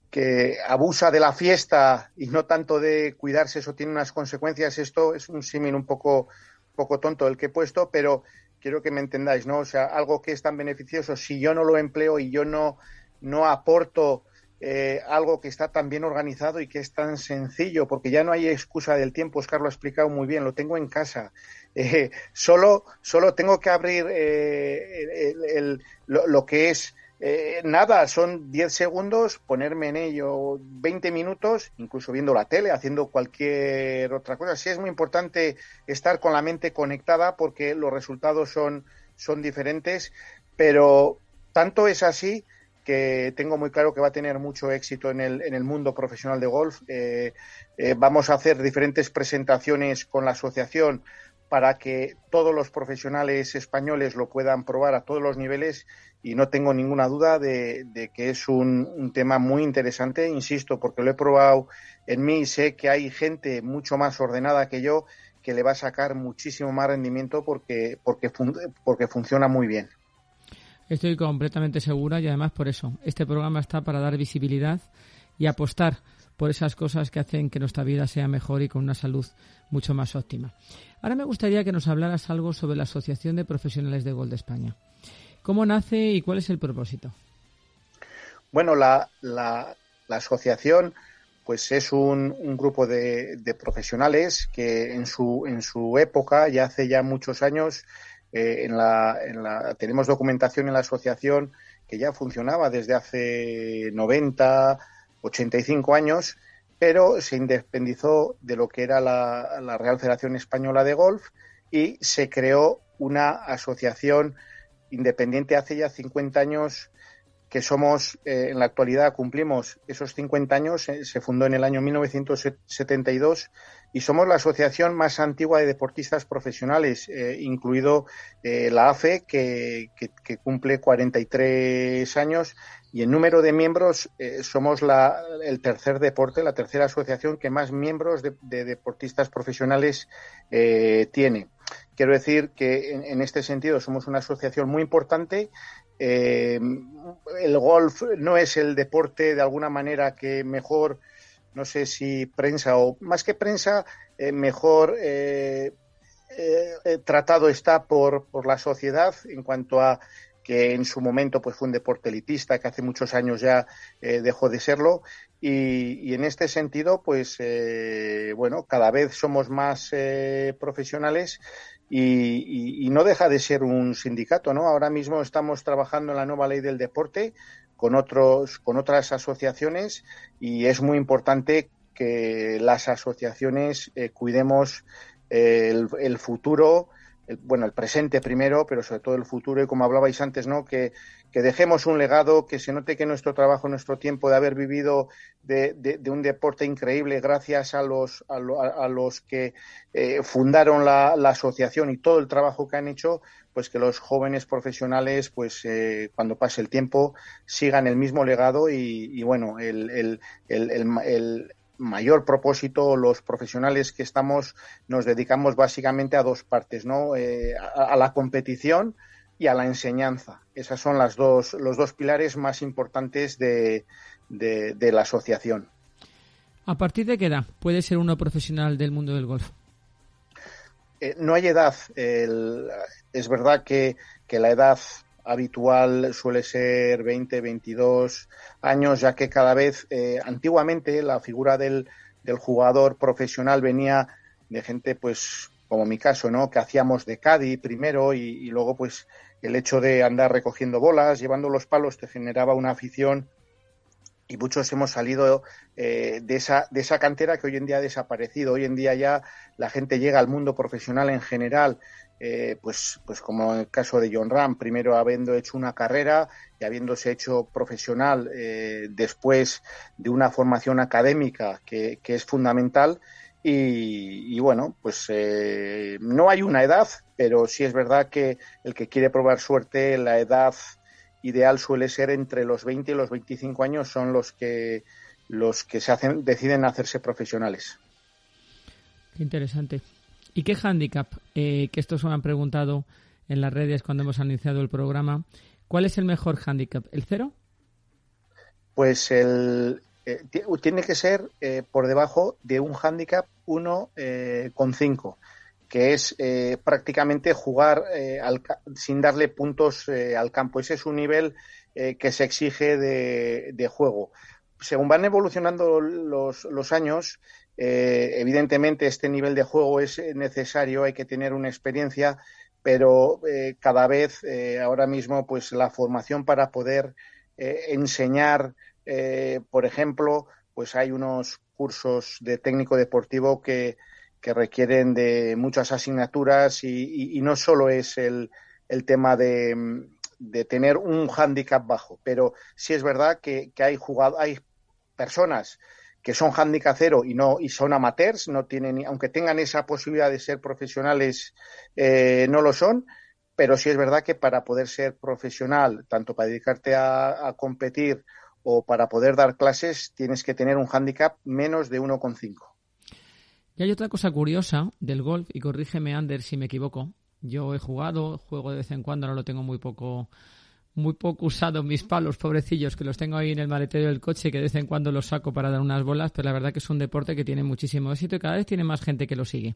que abusa de la fiesta y no tanto de cuidarse, eso tiene unas consecuencias. Esto es un símil un poco, poco tonto el que he puesto, pero quiero que me entendáis, ¿no? O sea, algo que es tan beneficioso, si yo no lo empleo y yo no, no aporto eh, algo que está tan bien organizado y que es tan sencillo, porque ya no hay excusa del tiempo, Oscar lo ha explicado muy bien, lo tengo en casa. Eh, solo, solo tengo que abrir eh, el, lo, que es nada, son 10 segundos, ponerme en ello 20 minutos, incluso viendo la tele, haciendo cualquier otra cosa. Sí es muy importante estar con la mente conectada porque los resultados son, son diferentes, pero tanto es así que tengo muy claro que va a tener mucho éxito en el, en el mundo profesional de golf. Eh, eh, vamos a hacer diferentes presentaciones con la asociación para que todos los profesionales españoles lo puedan probar a todos los niveles y no tengo ninguna duda de, que es un, tema muy interesante, insisto, porque lo he probado en mí y sé que hay gente mucho más ordenada que yo que le va a sacar muchísimo más rendimiento porque, porque, porque funciona muy bien. Estoy completamente segura y además por eso. Este programa está para dar visibilidad y apostar por esas cosas que hacen que nuestra vida sea mejor y con una salud mucho más óptima. Ahora me gustaría que nos hablaras algo sobre la Asociación de Profesionales de Gol de España. ¿Cómo nace y cuál es el propósito? Bueno, la, la, asociación pues es un, un grupo de, de, profesionales que en su, en su época, ya hace ya muchos años, eh, en, la, en la, tenemos documentación en la asociación que ya funcionaba desde hace 90, 85 años, pero se independizó de lo que era la, la Real Federación Española de Golf y se creó una asociación independiente hace ya 50 años que somos, eh, en la actualidad cumplimos esos 50 años, eh, se fundó en el año 1972 y somos la asociación más antigua de deportistas profesionales, eh, incluido la AFE, que, que, cumple 43 años, y en número de miembros somos la, el tercer deporte, la tercera asociación que más miembros de, deportistas profesionales tiene. Quiero decir que en, este sentido somos una asociación muy importante eh, el golf no es el deporte de alguna manera que mejor, no sé si prensa o más que prensa, eh, mejor eh, tratado está por, por la sociedad en cuanto a que en su momento pues fue un deporte elitista que hace muchos años ya dejó de serlo y, y, en este sentido pues bueno cada vez somos más profesionales y, no deja de ser un sindicato, ¿no? Ahora mismo estamos trabajando en la nueva ley del deporte con otros, con otras asociaciones y es muy importante que las asociaciones eh, cuidemos el, el futuro bueno, el presente primero, pero sobre todo el futuro y como hablabais antes, ¿no? Que, que dejemos un legado, que se note que nuestro trabajo, nuestro tiempo de haber vivido de, de, un deporte increíble gracias a los, a, a los que eh, fundaron la, la, asociación y todo el trabajo que han hecho, pues que los jóvenes profesionales, pues eh, cuando pase el tiempo, sigan el mismo legado y, y bueno, el, el, el mayor propósito, los profesionales que estamos, nos dedicamos básicamente a dos partes, ¿no? Eh, a, la competición y a la enseñanza. Esas son las dos, los dos pilares más importantes de, de, la asociación. ¿A partir de qué edad puede ser uno profesional del mundo del golf? Eh, no hay edad. es verdad que, que, la edad habitual suele ser 20, 22 años, ya que cada vez, eh, antiguamente, la figura del, del, jugador profesional venía de gente, pues, como mi caso, ¿no? Que hacíamos de Cádiz primero y, y luego, pues, el hecho de andar recogiendo bolas, llevando los palos, te generaba una afición y muchos hemos salido eh, de, esa, de esa cantera que hoy en día ha desaparecido. Hoy en día ya la gente llega al mundo profesional en general, eh, pues, pues como en el caso de John Ram, primero habiendo hecho una carrera y habiéndose hecho profesional eh, después de una formación académica que, que es fundamental. Y, y, bueno, pues eh, no hay una edad, pero sí es verdad que el que quiere probar suerte, la edad ideal suele ser entre los 20 y los 25 años son los que los que se hacen deciden hacerse profesionales. Qué interesante. ¿Y qué handicap? Eh, que estos me han preguntado en las redes cuando hemos iniciado el programa. ¿Cuál es el mejor handicap? ¿El cero? Pues el eh, tiene que ser eh, por debajo de un handicap 1,5. Eh, que es eh, prácticamente jugar eh, al, sin darle puntos al campo. Ese es un nivel que se exige de, de, juego. Según van evolucionando los, los años, eh, evidentemente este nivel de juego es necesario, hay que tener una experiencia, pero eh, cada vez ahora mismo pues la formación para poder enseñar, por ejemplo, pues hay unos cursos de técnico deportivo que, que requieren de muchas asignaturas y no solo es el, el tema de, de, tener un hándicap bajo, pero sí es verdad que, que hay, jugado, hay personas que son handicap cero y no y son amateurs, no tienen, aunque tengan esa posibilidad de ser profesionales, eh, no lo son, pero sí es verdad que para poder ser profesional, tanto para dedicarte a, a competir o para poder dar clases, tienes que tener un handicap menos de 1,5. Y hay otra cosa curiosa del golf, y corrígeme, Ander, si me equivoco. Yo he jugado, juego de vez en cuando, no lo tengo muy poco muy poco usado mis palos, pobrecillos, que los tengo ahí en el maletero del coche, que de vez en cuando los saco para dar unas bolas, pero la verdad que es un deporte que tiene muchísimo éxito y cada vez tiene más gente que lo sigue.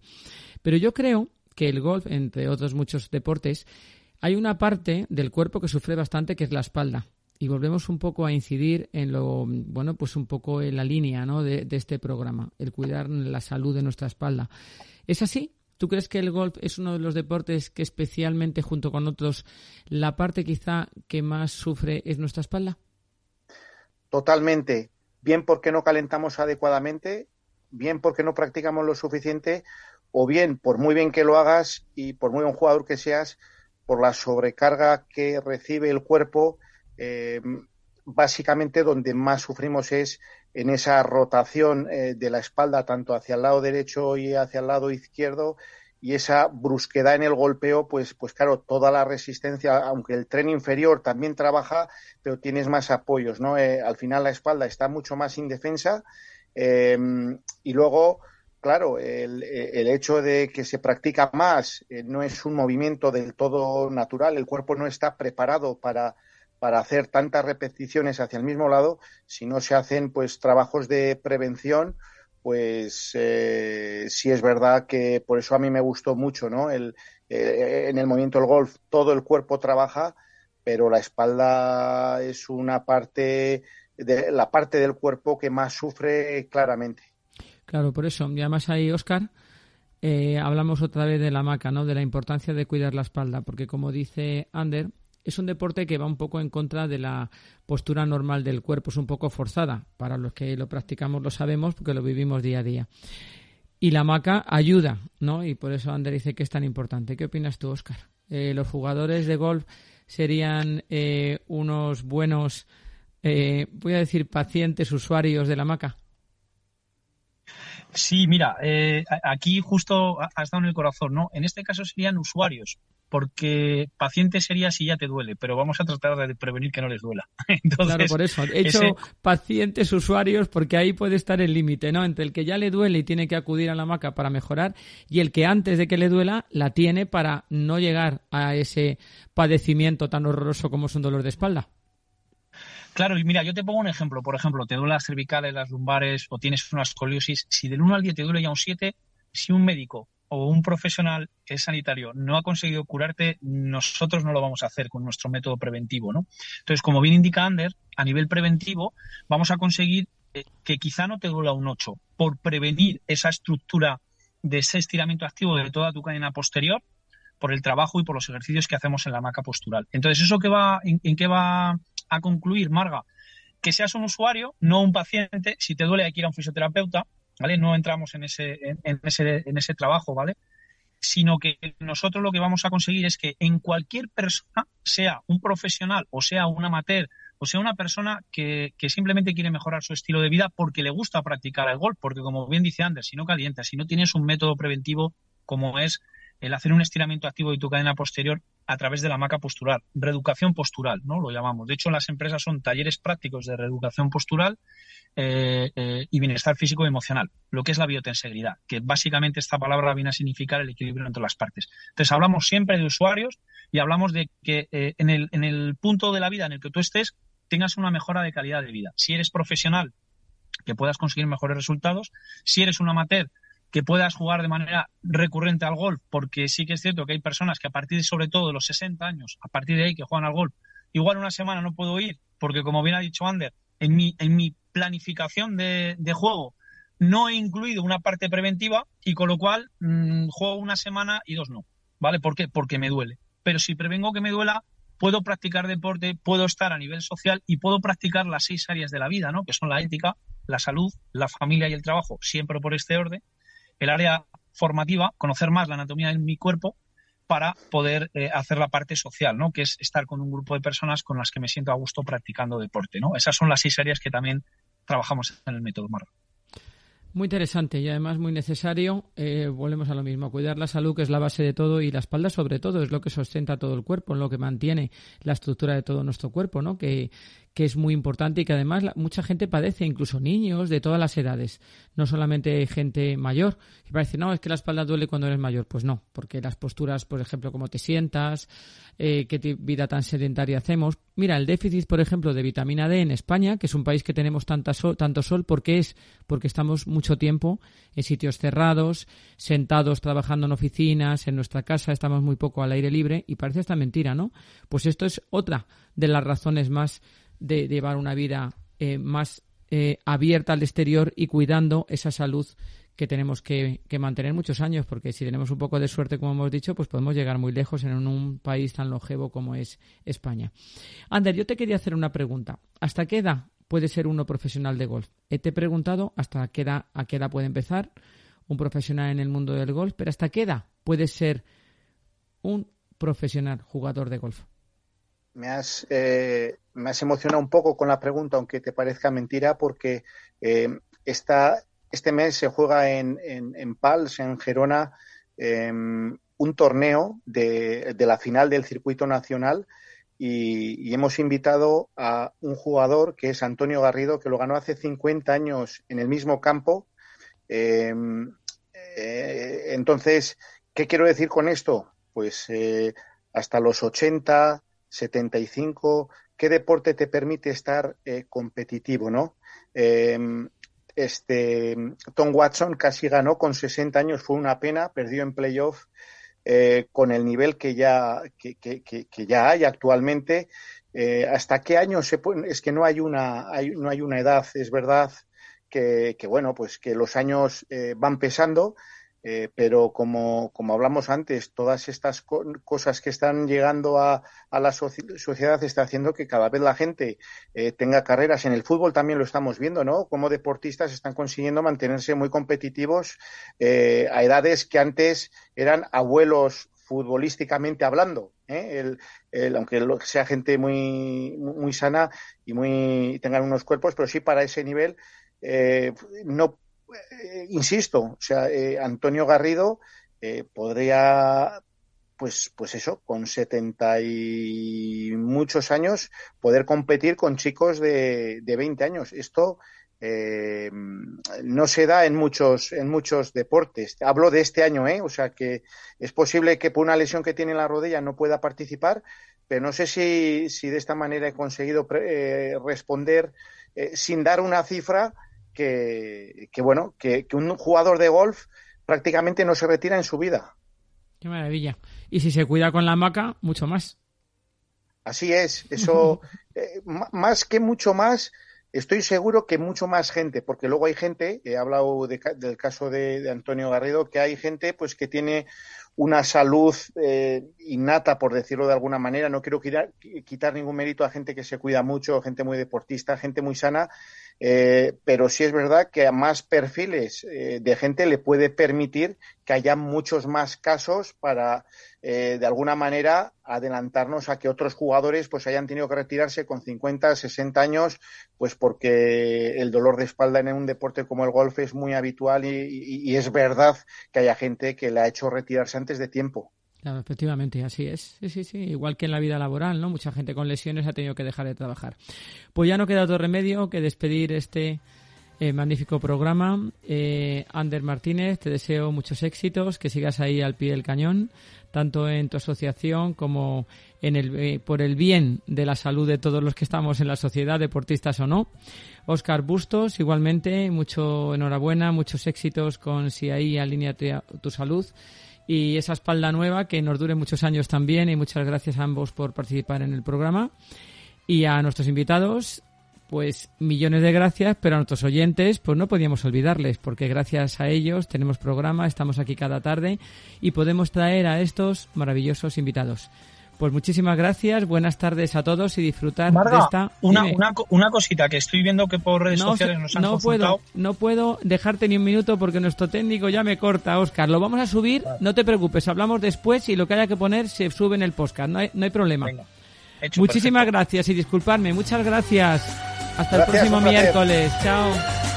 Pero yo creo que el golf, entre otros muchos deportes, hay una parte del cuerpo que sufre bastante, que es la espalda y volvemos un poco a incidir en lo, bueno, pues un poco en la línea ¿no? de, de, este programa, el cuidar la salud de nuestra espalda. ¿Es así? ¿Tú crees que el golf es uno de los deportes que especialmente junto con otros, la parte quizá que más sufre es nuestra espalda? Totalmente. Bien porque no calentamos adecuadamente, bien porque no practicamos lo suficiente, o bien por muy bien que lo hagas y por muy buen jugador que seas, por la sobrecarga que recibe el cuerpo, eh, básicamente donde más sufrimos es en esa rotación eh, de la espalda tanto hacia el lado derecho y hacia el lado izquierdo y esa brusquedad en el golpeo, pues, pues claro, toda la resistencia, aunque el tren inferior también trabaja, pero tienes más apoyos, ¿no? Eh, al final la espalda está mucho más indefensa eh, y luego, claro, el, el, hecho de que se practica más eh, no es un movimiento del todo natural, el cuerpo no está preparado para, para hacer tantas repeticiones hacia el mismo lado, si no se hacen pues trabajos de prevención, pues eh, sí es verdad que por eso a mí me gustó mucho, ¿no? El, eh, en el movimiento del golf todo el cuerpo trabaja, pero la espalda es una parte de la parte del cuerpo que más sufre claramente. Claro, por eso. Y además ahí, Oscar, eh, hablamos otra vez de la maca, ¿no? De la importancia de cuidar la espalda, porque como dice Ander, es un deporte que va un poco en contra de la postura normal del cuerpo, es un poco forzada. Para los que lo practicamos lo sabemos porque lo vivimos día a día. Y la maca ayuda, ¿no? Y por eso Ander dice que es tan importante. ¿Qué opinas tú, Oscar? Eh, ¿Los jugadores de golf serían eh, unos buenos, eh, voy a decir, pacientes, usuarios de la maca? Sí, mira, aquí justo has dado en el corazón, ¿no? En este caso serían usuarios, porque paciente sería si ya te duele, pero vamos a tratar de prevenir que no les duela. Entonces, claro, por eso. He hecho ese... pacientes usuarios porque ahí puede estar el límite, ¿no? Entre el que ya le duele y tiene que acudir a la maca para mejorar y el que antes de que le duela la tiene para no llegar a ese padecimiento tan horroroso como es un dolor de espalda. Claro, y mira, yo te pongo un ejemplo. Por ejemplo, te duelen las cervicales, las lumbares o tienes una escoliosis. Si del 1 al 10 te duele ya un 7, si un médico o un profesional que es sanitario, no ha conseguido curarte, nosotros no lo vamos a hacer con nuestro método preventivo, ¿no? Entonces, como bien indica Ander, a nivel preventivo vamos a conseguir eh, que quizá no te duela un 8 por prevenir esa estructura de ese estiramiento activo de toda tu cadena posterior por el trabajo y por los ejercicios que hacemos en la maca postural. Entonces, ¿eso qué va, en, qué va a concluir, Marga? Que seas un usuario, no un paciente. Si te duele hay que ir a un fisioterapeuta, ¿vale? No entramos en ese, en, ese, en ese trabajo, ¿vale? Sino que nosotros lo que vamos a conseguir es que en cualquier persona, sea un profesional o sea un amateur o sea una persona que, que, simplemente quiere mejorar su estilo de vida porque le gusta practicar el golf, porque como bien dice Anders, si no calientas, si no tienes un método preventivo como es el hacer un estiramiento activo de tu cadena posterior a través de la maca postural, reeducación postural, ¿no? Lo llamamos. De hecho, las empresas son talleres prácticos de reeducación postural eh, eh, y bienestar físico y emocional, lo que es la biotensegridad, que básicamente esta palabra viene a significar el equilibrio entre las partes. Entonces, hablamos siempre de usuarios y hablamos de que eh, en, el, en el punto de la vida en el que tú estés tengas una mejora de calidad de vida. Si eres profesional, que puedas conseguir mejores resultados. Si eres un amateur, que puedas jugar de manera recurrente al golf, porque sí que es cierto que hay personas que a partir sobre todo de los 60 años, a partir de ahí que juegan al golf, igual una semana no puedo ir, porque como bien ha dicho Ander, en mi, en mi planificación de, juego no he incluido una parte preventiva y con lo cual mm, juego una semana y dos no. ¿Vale? ¿Por qué? Porque me duele. Pero si prevengo que me duela, puedo practicar deporte, puedo estar a nivel social y puedo practicar las seis áreas de la vida, ¿no? Que son la ética, la salud, la familia y el trabajo, siempre por este orden el área formativa, conocer más la anatomía de mi cuerpo para poder eh, hacer la parte social, ¿no? Que es estar con un grupo de personas con las que me siento a gusto practicando deporte, ¿no? Esas son las seis áreas que también trabajamos en el método Marro. Muy interesante y además muy necesario. Eh, volvemos a lo mismo, cuidar la salud que es la base de todo y la espalda sobre todo es lo que sustenta todo el cuerpo, lo que mantiene la estructura de todo nuestro cuerpo, ¿no? Que, que es muy importante y que además mucha gente padece, incluso niños de todas las edades, no solamente gente mayor, que parece, no, es que la espalda duele cuando eres mayor, pues no, porque las posturas, por ejemplo, como te sientas, eh, qué vida tan sedentaria hacemos. Mira, el déficit, por ejemplo, de vitamina D en España, que es un país que tenemos tanta sol, tanto sol, ¿por qué es? Porque estamos mucho tiempo en sitios cerrados, sentados trabajando en oficinas, en nuestra casa, estamos muy poco al aire libre y parece esta mentira, ¿no? Pues esto es otra de las razones más de, llevar una vida eh, más eh, abierta al exterior y cuidando esa salud que tenemos que, mantener muchos años, porque si tenemos un poco de suerte, como hemos dicho, pues podemos llegar muy lejos en un, país tan longevo como es España. Ander, yo te quería hacer una pregunta. ¿Hasta qué edad puede ser uno profesional de golf? te he preguntado hasta qué edad, a qué edad puede empezar un profesional en el mundo del golf, pero ¿hasta qué edad puede ser un profesional jugador de golf? Me has, eh, me has emocionado un poco con la pregunta, aunque te parezca mentira, porque eh, este mes se juega en, en, Pals, en Gerona, em, un torneo de, de, la final del circuito nacional y, hemos invitado a un jugador que es Antonio Garrido, que lo ganó hace 50 años en el mismo campo. Em, eh, entonces, ¿qué quiero decir con esto? Pues hasta los 80, 75, ¿qué deporte te permite estar eh, competitivo, no? Em, este, Tom Watson casi ganó con 60 años, fue una pena, perdió en playoff eh, con el nivel que ya, que, ya hay actualmente. Eh, ¿Hasta qué año se puede? Es que no hay una, no hay una edad, es verdad que, bueno, pues que los años van pesando, eh, pero como, como, hablamos antes, todas estas cosas que están llegando a, a la sociedad está haciendo que cada vez la gente eh, tenga carreras. En el fútbol también lo estamos viendo, ¿no? Como deportistas están consiguiendo mantenerse muy competitivos eh, a edades que antes eran abuelos futbolísticamente hablando. El, el, aunque sea gente muy, muy sana y muy tengan unos cuerpos, pero sí para ese nivel no eh, insisto, o sea, eh, Antonio Garrido eh, podría, pues, pues eso, con 70 y muchos años, poder competir con chicos de, de 20 años. Esto no se da en muchos, en muchos deportes. Hablo de este año, ¿eh? O sea que es posible que por una lesión que tiene en la rodilla no pueda participar, pero no sé si, si de esta manera he conseguido responder sin dar una cifra que, bueno, que, un jugador de golf prácticamente no se retira en su vida. Qué maravilla. Y si se cuida con la hamaca, mucho más. Así es, eso, eh, más que mucho más, estoy seguro que mucho más gente, porque luego hay gente, he hablado del caso de, Antonio Garrido, que hay gente pues que tiene una salud eh, innata, por decirlo de alguna manera. No quiero quitar, quitar, ningún mérito a gente que se cuida mucho, gente muy deportista, gente muy sana, eh, pero sí es verdad que a más perfiles eh, de gente le puede permitir que haya muchos más casos para, de alguna manera, adelantarnos a que otros jugadores pues hayan tenido que retirarse con 50, 60 años, pues porque el dolor de espalda en un deporte como el golf es muy habitual y es verdad que haya gente que le ha hecho retirarse antes de tiempo. Efectivamente, así es. Sí, sí, sí. Igual que en la vida laboral, ¿no? Mucha gente con lesiones ha tenido que dejar de trabajar. Pues ya no queda otro remedio que despedir este eh, magnífico programa. Eh, Ander Martínez, te deseo muchos éxitos, que sigas ahí al pie del cañón, tanto en tu asociación como en el, eh, por el bien de la salud de todos los que estamos en la sociedad, deportistas o no. Oscar Bustos, igualmente, mucho enhorabuena, muchos éxitos con si ahí alinea tu salud y esa espalda nueva que nos dure muchos años también y muchas gracias a ambos por participar en el programa y a nuestros invitados pues millones de gracias, pero a nuestros oyentes pues no podíamos olvidarles porque gracias a ellos tenemos programa, estamos aquí cada tarde y podemos traer a estos maravillosos invitados. Pues muchísimas gracias, buenas tardes a todos y disfrutar de esta. Una, una, una, cosita que estoy viendo que por redes sociales nos han no puedo No puedo dejarte ni un minuto porque nuestro técnico ya me corta, Oscar. Lo vamos a subir, no te preocupes, hablamos después y lo que haya que poner se sube en el podcast, no hay, no hay problema. muchísimas gracias y disculpadme, muchas gracias. Hasta el próximo miércoles. Chao.